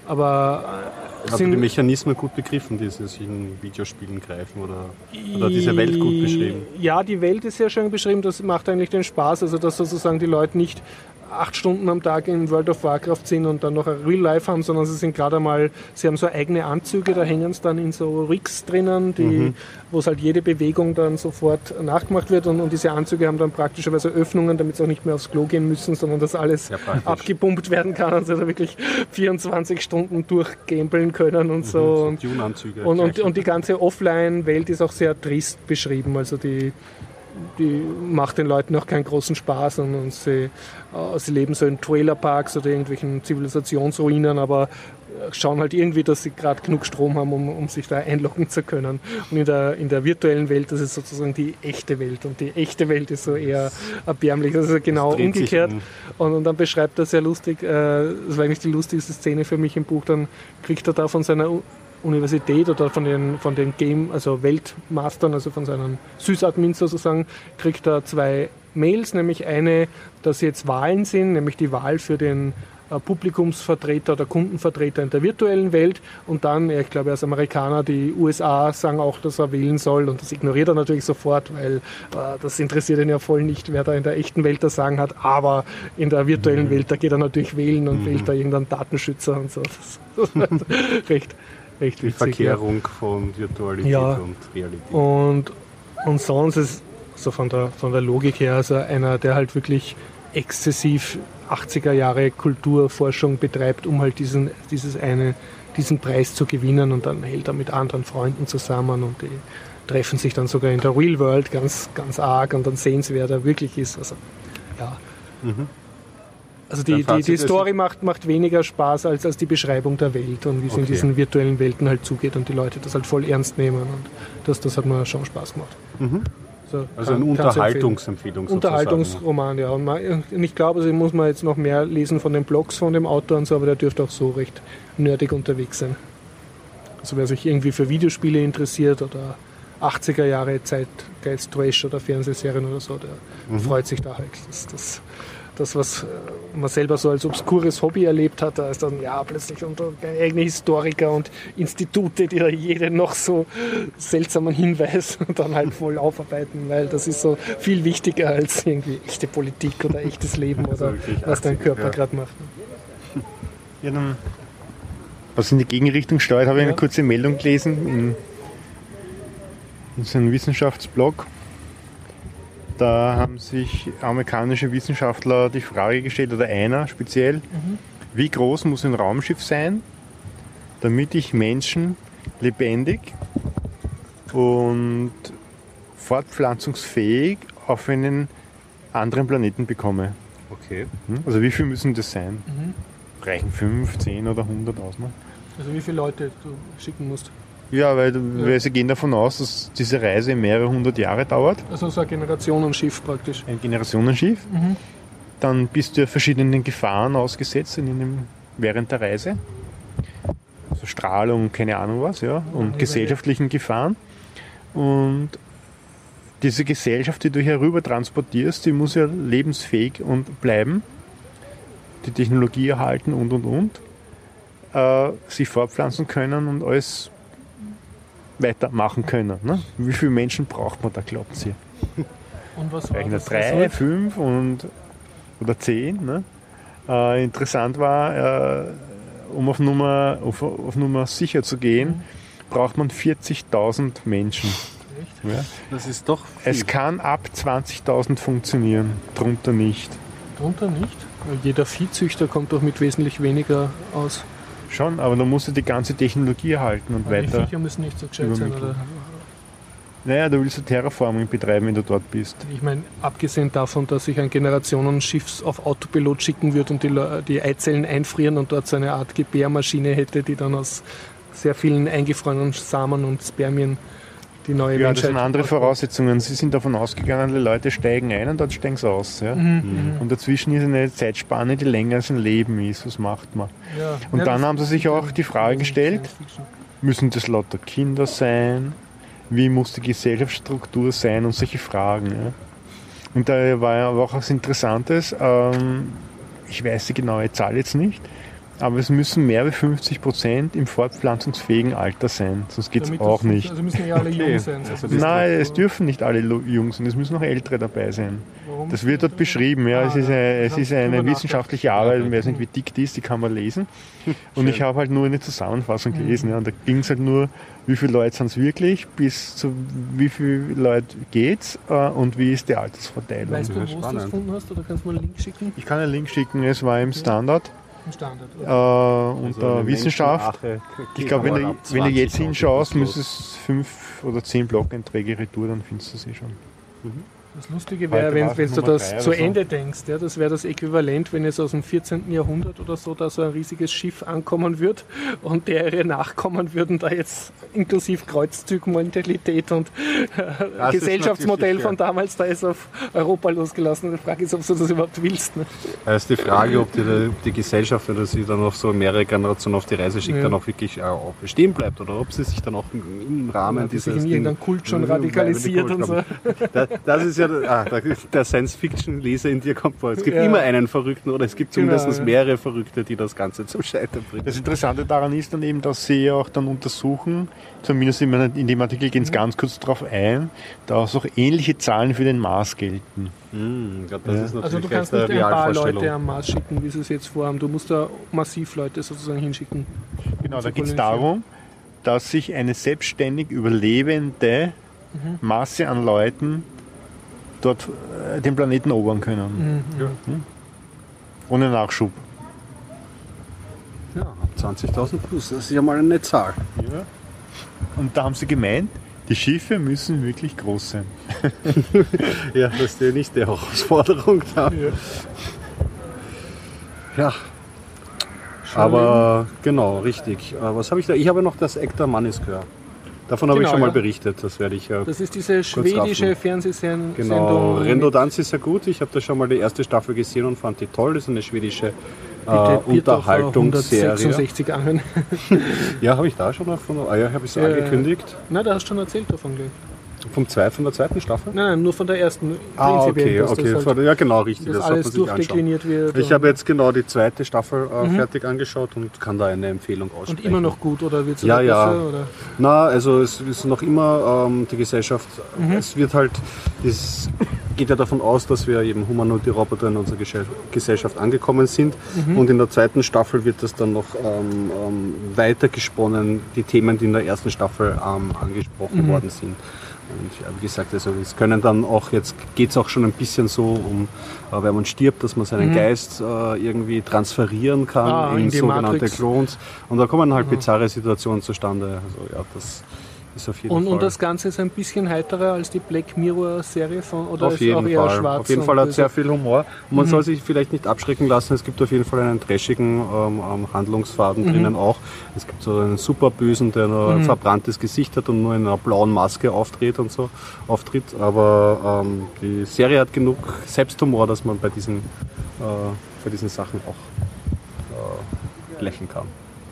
aber äh, Hast du die Mechanismen gut begriffen, die sich in Videospielen greifen oder, oder diese Welt gut beschrieben? Ja, die Welt ist sehr schön beschrieben, das macht eigentlich den Spaß, also dass sozusagen die Leute nicht acht Stunden am Tag in World of Warcraft sind und dann noch ein Real Life haben, sondern sie sind gerade einmal, sie haben so eigene Anzüge, da hängen es dann in so Rigs drinnen, die, mhm. wo es halt jede Bewegung dann sofort nachgemacht wird und, und, diese Anzüge haben dann praktischerweise Öffnungen, damit sie auch nicht mehr aufs Klo gehen müssen, sondern dass alles ja, abgepumpt werden kann und sie da wirklich 24 Stunden durchgambeln können und mhm, so. so und, und, und, und die ganze Offline-Welt ist auch sehr trist beschrieben, also die die macht den Leuten auch keinen großen Spaß und, sie, äh, sie leben so in Trailerparks oder irgendwelchen Zivilisationsruinen, aber schauen halt irgendwie, dass sie gerade genug Strom haben, um, um sich da [laughs] einloggen zu können. Und in der, in der virtuellen Welt, das ist sozusagen die echte Welt. Und die echte Welt ist so eher erbärmlich. Das ist genau umgekehrt. Und, und, dann beschreibt er sehr lustig, äh, das war eigentlich die lustigste Szene für mich im Buch, dann kriegt er da von seiner Universität oder von den, von den Game, also Weltmastern, also von seinen Sysadmins sozusagen, kriegt er zwei Mails, nämlich eine, dass jetzt Wahlen sind, nämlich die Wahl für den äh, Publikumsvertreter oder Kundenvertreter in der virtuellen Welt und dann, ich glaube, als Amerikaner, die USA sagen auch, dass er wählen soll und das ignoriert er natürlich sofort, weil äh, das interessiert ihn ja voll nicht, wer da in der echten Welt das sagen hat, aber in der virtuellen mhm. Welt, da geht er natürlich wählen und mhm. wählt da irgendeinen Datenschützer und so. Das ist [laughs] recht, recht Die Verkehrung ja. von Virtualität ja. und Realität. Und, und sonst ist so von der, von der Logik her also einer, der halt wirklich exzessiv 80er Jahre Kulturforschung betreibt, um halt diesen, dieses eine, diesen Preis zu gewinnen und dann hält er mit anderen Freunden zusammen und die treffen sich dann sogar in der Real World ganz, ganz arg und dann sehen sie, wer da wirklich ist. Also, ja. Mhm. Also die, die, die Story macht, macht weniger Spaß als, als die Beschreibung der Welt und wie es okay. in diesen virtuellen Welten halt zugeht und die Leute das halt voll ernst nehmen und das, das hat mir schon Spaß gemacht. Mhm. So, also eine Unterhaltungsempfehlung. Unterhaltungsroman, ja. Und, man, und ich glaube, also muss man jetzt noch mehr lesen von den Blogs von dem Autor und so, aber der dürfte auch so recht nerdig unterwegs sein. Also wer sich irgendwie für Videospiele interessiert oder 80er Jahre Zeitgeist Trash oder Fernsehserien oder so, der mhm. freut sich da halt. Das, das das, was äh, man selber so als obskures Hobby erlebt hat, da ist dann ja plötzlich unter eigene Historiker und Institute, die da jeden noch so seltsamen Hinweis [laughs] dann halt voll aufarbeiten, weil das ist so viel wichtiger als irgendwie echte Politik oder echtes Leben [laughs] oder was dein Körper ja. gerade macht. [laughs] Ja, dann, was in die Gegenrichtung steuert, habe ich eine kurze Meldung gelesen in, in so einem Wissenschaftsblog da haben sich amerikanische Wissenschaftler die Frage gestellt, oder einer speziell, mhm. wie groß muss ein Raumschiff sein, damit ich Menschen lebendig und fortpflanzungsfähig auf einen anderen Planeten bekomme. Okay. Hm? Also wie viel müssen das sein? Mhm. Reichen 5, 10 oder 100 aus? Ne? Also wie viele Leute du schicken musst? Ja, weil, ja. weil sie gehen davon aus, dass diese Reise mehrere hundert Jahre dauert. Also so ein Generationenschiff praktisch. Ein Generationenschiff. Mhm. Dann bist du verschiedenen Gefahren ausgesetzt in dem, während der Reise. Also Strahlung, keine Ahnung was, ja. Und ja, gesellschaftlichen Gefahren. Und diese Gesellschaft, die du herüber transportierst, die muss ja lebensfähig und bleiben. Die Technologie erhalten und und und. Äh, sich fortpflanzen können und alles weitermachen können. Ne? Wie viele Menschen braucht man da, glauben Sie? [laughs] Und was war das? Drei, fünf und, oder zehn. Ne? Äh, interessant war, äh, um auf Nummer, auf, auf, Nummer sicher zu gehen, mhm. braucht man 40.000 Menschen. Echt? Ja? Das ist doch viel. Es kann ab 20.000 funktionieren, drunter nicht. Drunter nicht? Weil jeder Viehzüchter kommt doch mit wesentlich weniger aus. Schon, aber dann musst du die ganze Technologie erhalten und aber weiter. Die Viecher müssen nicht so gescheit sein, oder? Naja, du willst Terraforming betreiben, wenn du dort bist. Ich meine, abgesehen davon, dass ich ein Generationenschiff auf Autopilot schicken würde und die, die Eizellen einfrieren und dort so eine Art Gebärmaschine hätte, die dann aus sehr vielen eingefrorenen Samen und Spermien die neue ja, Menschheit. das sind andere Voraussetzungen. Sie sind davon ausgegangen, die Leute steigen ein und dann steigen sie aus. Ja? Mhm. mhm. Und dazwischen ist eine Zeitspanne, die länger als ein Leben ist. Was macht man? Ja. Und ja, dann haben sie sich auch die Frage gestellt, müssen das lauter Kinder sein? Wie muss die Gesellschaftsstruktur sein? Und solche Fragen. Ja? Und da war ja auch was Interessantes. Ähm, ich weiß die genaue Zahl jetzt nicht aber es müssen mehr als 50 Prozent im fortpflanzungsfähigen Alter sein, sonst geht es auch nicht. Also müssen ja alle okay. jung sein. Also Nein, es dürfen nicht alle jung sein, es müssen auch Ältere dabei sein. Warum? Das wird dort beschrieben. Ja, ah, es ist eine, es ist eine wissenschaftliche Arbeit, ich weiß nicht, wie dick die ist, die kann man lesen. [laughs] Und ich habe halt nur eine Zusammenfassung mhm. gelesen. Ja, und da ging es halt nur, wie viele Leute sind es wirklich, bis zu wie viele Leute geht es äh, und wie ist die Altersverteilung. Weißt du, wo du es gefunden hast oder kannst du mal einen Link schicken? Ich kann einen Link schicken, es war im Standard. Standard. Äh, unter also Wissenschaft. Ich glaube, wenn, du, wenn du jetzt hinschaust, müsste es fünf oder zehn Blog-Einträge retour, dann findest du sie schon. Mhm. Das Lustige wäre, wenn, wenn du das zu Ende so. denkst, ja, das wäre das Äquivalent, wenn jetzt aus dem 14. Jahrhundert oder so da so ein riesiges Schiff ankommen wird und deren Nachkommen würden da jetzt inklusive Kreuzzugmentalität und äh, Gesellschaftsmodell von damals da ist auf Europa losgelassen. Die Frage ist, ob du das überhaupt willst. Ne? Das ist die Frage, ob die, die Gesellschaft, wenn sie dann noch so mehrere Generationen auf die Reise schickt, ja. dann auch wirklich äh, auch bestehen bleibt oder ob sie sich dann auch im Rahmen ja, dieses... Sich in irgendeinem Kult schon radikalisiert und so. [laughs] Das, das ist ja ja, ah, der Science-Fiction-Leser in dir kommt vor. Es gibt ja. immer einen Verrückten oder es gibt genau, zumindest genau, mehrere Verrückte, die das Ganze zum Scheitern bringen. Das Interessante daran ist dann eben, dass sie auch dann untersuchen, zumindest in dem Artikel gehen sie mhm. ganz kurz darauf ein, dass auch ähnliche Zahlen für den Mars gelten. Mhm, glaub, ja. also du kannst nicht ein paar Leute am Mars schicken, wie sie es jetzt vorhaben. Du musst da massiv Leute sozusagen hinschicken. Genau, da geht es darum, dass sich eine selbstständig überlebende mhm. Masse an Leuten dort äh, den Planeten erobern können. Mhm. Ja. Hm? Ohne Nachschub. Ja, 20.000 plus, das ist ja mal eine Zahl. Ja. Und da haben sie gemeint, die Schiffe müssen wirklich groß sein. [laughs] ja, das ist ja nicht die Herausforderung da. Ja. ja. Aber genau, richtig. Äh, was habe ich da? Ich habe noch das Ektar Mannis gehört. Davon habe genau, ich schon mal berichtet, das werde ich ja. Das ist diese schwedische Fernsehsendung. Genau, Rendodanz ist ja gut. Ich habe da schon mal die erste Staffel gesehen und fand die toll. Das ist eine schwedische äh, Unterhaltungsserie. [laughs] ja, habe ich da schon davon? Ah ja, habe ich es ja, angekündigt. Na, da hast du schon erzählt davon gleich. Vom zwei, von der zweiten Staffel? Nein, nein, nur von der ersten. Ah, okay, okay. Das halt, ja, genau, richtig. Das alles durchdekliniert wird. Ich habe jetzt genau die zweite Staffel äh, fertig angeschaut und kann da eine Empfehlung aussprechen. Und immer noch gut, oder wird es Ja, ja. besser? Oder? Na, also es ist noch immer ähm, die Gesellschaft, Mhm. es wird halt, es geht ja davon aus, dass wir eben humanoide Roboter in unserer Gesell- Gesellschaft angekommen sind Mhm. und in der zweiten Staffel wird das dann noch ähm, ähm, weiter gesponnen, die Themen, die in der ersten Staffel ähm, angesprochen Mhm. worden sind. Und ja, wie gesagt, also es können dann auch, jetzt geht es auch schon ein bisschen so um, äh, wenn man stirbt, dass man seinen Geist äh, irgendwie transferieren kann Mhm. Ah, in, in sogenannte Matrix. Klons. Und da kommen halt bizarre Situationen zustande. Also ja, das ist auf jeden Und, Fall. und das Ganze ist ein bisschen heiterer als die Black Mirror-Serie von oder auf ist jeden auch eher Fall. schwarz? Auf jeden Fall hat? Mhm. sehr viel Humor. Und man soll sich vielleicht nicht abschrecken lassen. Es gibt auf jeden Fall einen trashigen ähm, ähm, Handlungsfaden Mhm. drinnen auch. Es gibt so einen super Bösen, der nur ein verbranntes Gesicht hat und nur in einer blauen Maske auftritt und so auftritt. Aber ähm, die Serie hat genug Selbsthumor, dass man bei diesen, äh, bei diesen Sachen auch äh, lächeln kann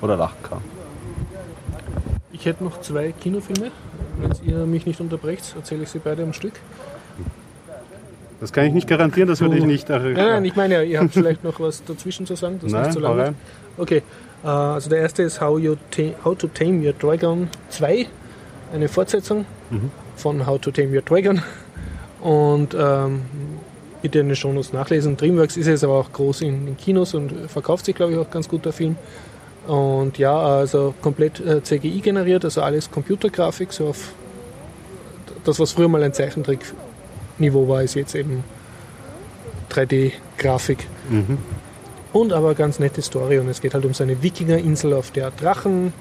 oder lachen kann. Ich hätte noch zwei Kinofilme. Wenn ihr mich nicht unterbrecht, erzähle ich sie beide am Stück. Das kann ich nicht garantieren, das würde ich nicht. Äh, Nein, nein, ich meine, ja, ihr habt vielleicht noch was dazwischen zu sagen, das Nein, nicht so hau lang rein. wird. Okay, äh, also der erste ist How, you How to Tame Your Dragon 2, eine Fortsetzung Mhm. von How to Tame Your Dragon. Und ähm, bitte in den Shownotes nachlesen. Dreamworks ist jetzt aber auch groß in, in Kinos und verkauft sich, glaube ich, auch ganz gut, der Film. Und ja, also komplett äh, CGI generiert, also alles Computergrafik, so auf das, was früher mal ein Zeichentrick-Niveau war, ist jetzt eben 3D-Grafik. Mhm. Und aber ganz nette Story und es geht halt um so eine Wikingerinsel, auf der Drachen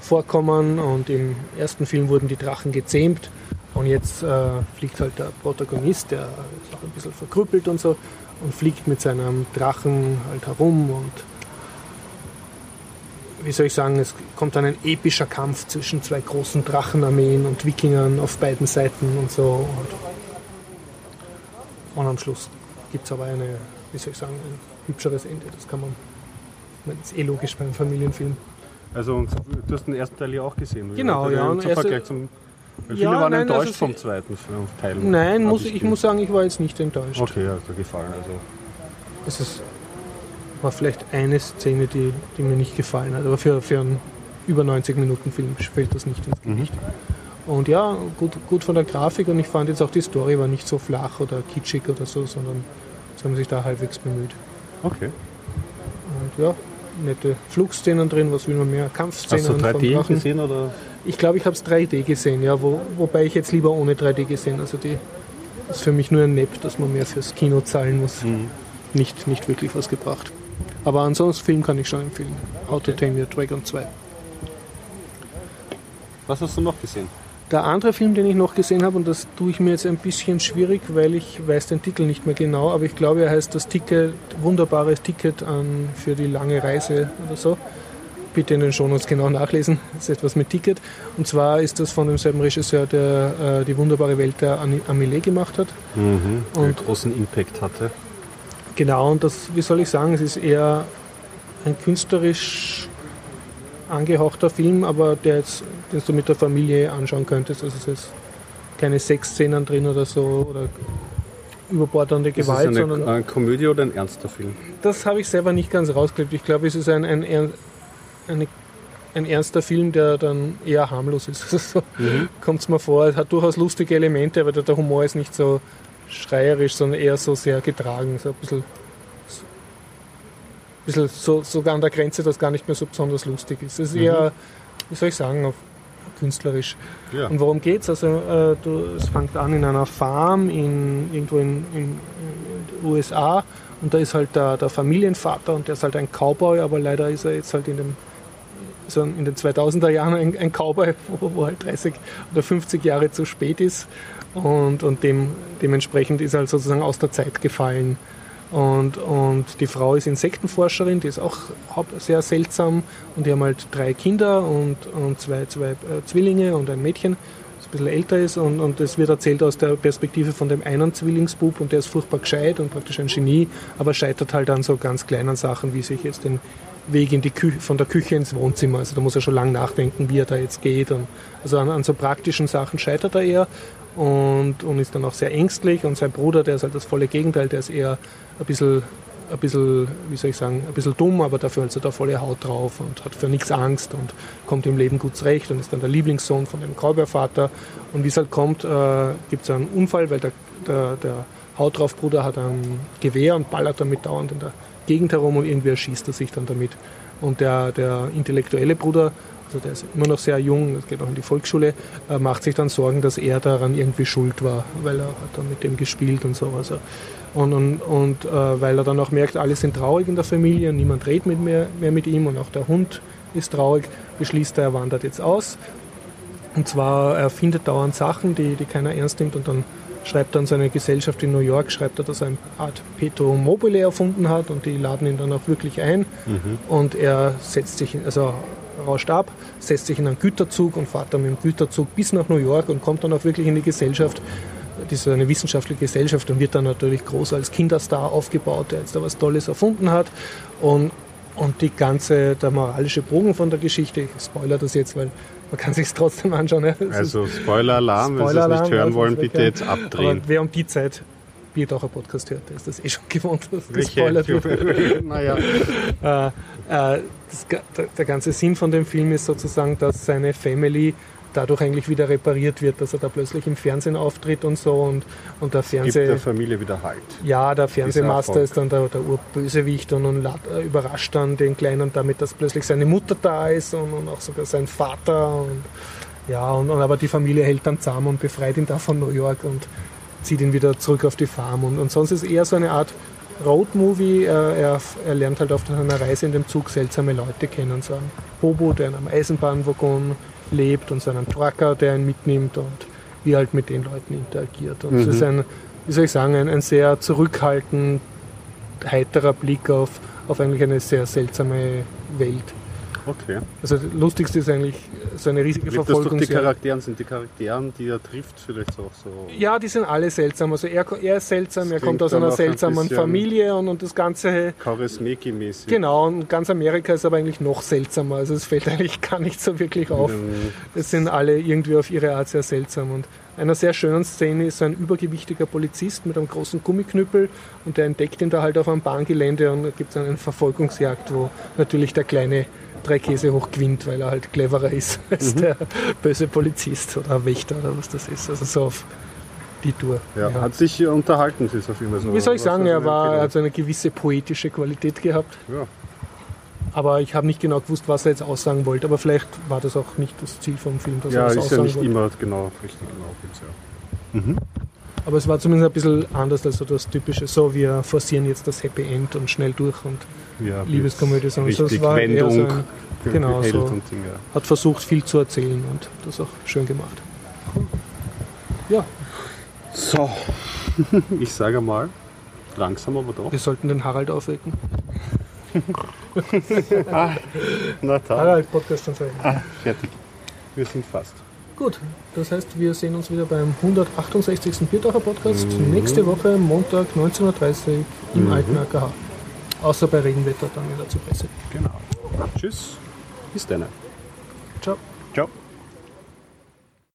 vorkommen und im ersten Film wurden die Drachen gezähmt und jetzt äh, fliegt halt der Protagonist, der ist auch ein bisschen verkrüppelt und so und fliegt mit seinem Drachen halt herum und wie soll ich sagen, es kommt dann ein epischer Kampf zwischen zwei großen Drachenarmeen und Wikingern auf beiden Seiten und so und, und am Schluss gibt es aber eine, wie soll ich sagen, ein hübscheres Ende. Das kann man, das ist eh logisch beim Familienfilm. Also und du hast den ersten Teil ja auch gesehen. Genau, Oder ja, und erste- Vergleich zum. Weil Ja, viele waren nein, enttäuscht also vom zweiten Teil. Nein, muss, ich, ge- muss sagen, ich war jetzt nicht enttäuscht. Okay, hat dir gefallen. Also. Es ist, war vielleicht eine Szene, die, die mir nicht gefallen hat, aber für, für einen über 90 Minuten Film fällt das nicht ins Gewicht. Und ja, gut, gut von der Grafik und ich fand jetzt auch die Story war nicht so flach oder kitschig oder so, sondern sie haben sich da halbwegs bemüht. Okay. Und ja, nette Flugszenen drin, was will man mehr? Kampfszenen Hast du vom 3D Drachen. gesehen oder? Ich glaube, ich habe es 3D gesehen, ja, wo, wobei ich jetzt lieber ohne 3D gesehen. Also die ist für mich nur ein Nepp, dass man mehr fürs Kino zahlen muss. Mhm. Nicht, nicht wirklich was gebracht. Aber ansonsten Film kann ich schon empfehlen. How to Tame Your Dragon 2. Was hast du noch gesehen? Der andere Film, den ich noch gesehen habe, und das tue ich mir jetzt ein bisschen schwierig, weil ich weiß den Titel nicht mehr genau, aber ich glaube, er heißt das Ticket, wunderbares Ticket an, für die lange Reise oder so. Bitte in den Shownotes genau nachlesen. [laughs] Das ist etwas mit Ticket. Und zwar ist das von demselben Regisseur, der äh, die wunderbare Welt der Amelie gemacht hat. Mhm. Und- großen Impact hatte. Genau, und das, wie soll ich sagen, es ist eher ein künstlerisch angehauchter Film, aber der jetzt, den du mit der Familie anschauen könntest. Also es ist keine Sexszenen drin oder so oder überbordernde Ist es Gewalt, eine, sondern eine Komödie oder ein ernster Film? das habe ich selber nicht ganz rausgekriegt. Ich glaube, es ist ein, ein, ein, eine, ein ernster Film, der dann eher harmlos ist. [laughs] Also so kommt es mir vor. Es hat durchaus lustige Elemente, aber der, der Humor ist nicht so schreierisch, sondern eher so sehr getragen. So ein bisschen, so, bisschen so, sogar an der Grenze, dass gar nicht mehr so besonders lustig ist. Es ist eher, wie soll ich sagen, auf, künstlerisch. Ja. Und worum geht's? Also äh, du, es fängt an in einer Farm in, irgendwo in, in, in den USA und da ist halt der, der Familienvater und der ist halt ein Cowboy, aber leider ist er jetzt halt in dem so in den 2000er Jahren ein, ein Cowboy, wo, wo halt 30 oder 50 Jahre zu spät ist und, und dem, dementsprechend ist er halt sozusagen aus der Zeit gefallen. Und, und die Frau ist Insektenforscherin, die ist auch sehr seltsam und die haben halt drei Kinder und, und zwei, zwei äh, Zwillinge und ein Mädchen. ein bisschen älter ist und, und es wird erzählt aus der Perspektive von dem einen Zwillingsbub und der ist furchtbar gescheit und praktisch ein Genie, aber scheitert halt an so ganz kleinen Sachen, wie sich jetzt den Weg in die Küche, von der Küche ins Wohnzimmer. Also da muss er schon lange nachdenken, wie er da jetzt geht. Und also an, an so praktischen Sachen scheitert er eher und, und ist dann auch sehr ängstlich. Und sein Bruder, der ist halt das volle Gegenteil, der ist eher ein bisschen, ein bisschen, wie soll ich sagen, ein bisschen dumm, aber dafür hat er da volle Haut drauf und hat für nichts Angst und kommt im Leben gut zurecht und ist dann der Lieblingssohn von dem Graubeervater. Und wie es halt kommt, äh, gibt es einen Unfall, weil der, der, der Haut drauf Bruder hat ein Gewehr und ballert damit dauernd in der Gegend herum und irgendwie erschießt er sich dann damit. Und der, der intellektuelle Bruder, also der ist immer noch sehr jung, das geht auch in die Volksschule, äh, macht sich dann Sorgen, dass er daran irgendwie schuld war, weil er hat dann mit dem gespielt und so. Also, und und, und äh, weil er dann auch merkt, alle sind traurig in der Familie, niemand redet mit mehr, mehr mit ihm und auch der Hund ist traurig, beschließt er, er wandert jetzt aus. Und zwar, er findet dauernd Sachen, die, die keiner ernst nimmt und dann schreibt dann seine Gesellschaft in New York, schreibt er, dass er eine Art Petro Mobile erfunden hat und die laden ihn dann auch wirklich ein mhm. und er setzt sich, also rauscht ab, setzt sich in einen Güterzug und fährt dann mit dem Güterzug bis nach New York und kommt dann auch wirklich in die Gesellschaft. Das ist eine wissenschaftliche Gesellschaft und wird dann natürlich groß als Kinderstar aufgebaut, der jetzt da was Tolles erfunden hat. Und, und die ganze, der moralische Bogen von der Geschichte, ich spoilere das jetzt, weil man kann sich trotzdem anschauen. Ja. Also Spoiler-Alarm, wenn Sie es nicht hören wollen, bitte jetzt abdrehen. Aber wer um die Zeit Biertaucher Podcast hört, ist das eh schon gewohnt, dass gespoilert wird. [laughs] naja. äh, äh, das, der, der ganze Sinn von dem Film ist sozusagen, dass seine Family dadurch eigentlich wieder repariert wird, dass er da plötzlich im Fernsehen auftritt und so und, und der Fernseh... Gibt der Familie wieder Halt. Ja, der Fernsehmaster ist dann der, der Urbösewicht und, und äh, überrascht dann den Kleinen damit, dass plötzlich seine Mutter da ist und, und auch sogar sein Vater und ja, und, und, aber die Familie hält dann zusammen und befreit ihn da von New York und zieht ihn wieder zurück auf die Farm und, und sonst ist eher so eine Art Roadmovie. Er, er, lernt halt auf seiner Reise in dem Zug seltsame Leute kennen. So ein Bobo, der in einem Eisenbahnwaggon lebt und so einen Trucker, der ihn mitnimmt und wie halt mit den Leuten interagiert. Und es mhm. ist ein, wie soll ich sagen, ein, ein sehr zurückhaltend heiterer Blick auf, auf eigentlich eine sehr seltsame Welt. Okay. Also das Lustigste ist eigentlich so eine riesige Liegt Verfolgung. Das die Charakteren sind die Charakteren, die er trifft, vielleicht auch so. Ja, die sind alle seltsam. Also er, er ist seltsam, das er kommt aus einer seltsamen ein Familie und, und das Ganze. Charismeki-mäßig. Genau, und ganz Amerika ist aber eigentlich noch seltsamer. Also es fällt [laughs] eigentlich gar nicht so wirklich auf. Es sind alle irgendwie auf ihre Art sehr seltsam. Und einer sehr schönen Szene ist ein übergewichtiger Polizist mit einem großen Gummiknüppel und der entdeckt ihn da halt auf einem Bahngelände und da gibt es eine Verfolgungsjagd, wo natürlich der kleine drei Käse hoch gewinnt, weil er halt cleverer ist [laughs] als mhm. der böse Polizist oder Wächter oder was das ist. Also so auf die Tour. Ja, ja. Hat sich unterhalten, sie ist auf jeden Fall so. Wie soll ich sagen, er war, er hat so eine gewisse poetische Qualität gehabt. Ja. Aber ich habe nicht genau gewusst, was er jetzt aussagen wollte. Aber vielleicht war das auch nicht das Ziel vom Film, dass ja, er das ist ja nicht wollte. immer genau richtig genau. Mhm. Aber es war zumindest ein bisschen anders als so das typische, so wir forcieren jetzt das Happy End und schnell durch und ja, Liebeskomödie, sondern so, es war Wendung, eher so ein, [laughs] genau so, Ding, ja. hat versucht viel zu erzählen und das auch schön gemacht. Ja. So, [laughs] ich sage mal, langsam aber doch. Wir sollten den Harald aufwecken. [laughs] ah, na toll. Harald, Podcast schon Ah, fertig. Wir sind fast. Gut, das heißt, wir sehen uns wieder beim 168. Bierdacher Podcast mhm. nächste Woche, Montag 19.30 Uhr im mhm. alten AKH. Außer bei Regenwetter dann in der Zypresse. Genau. Tschüss. Bis dann. Ciao. Ciao.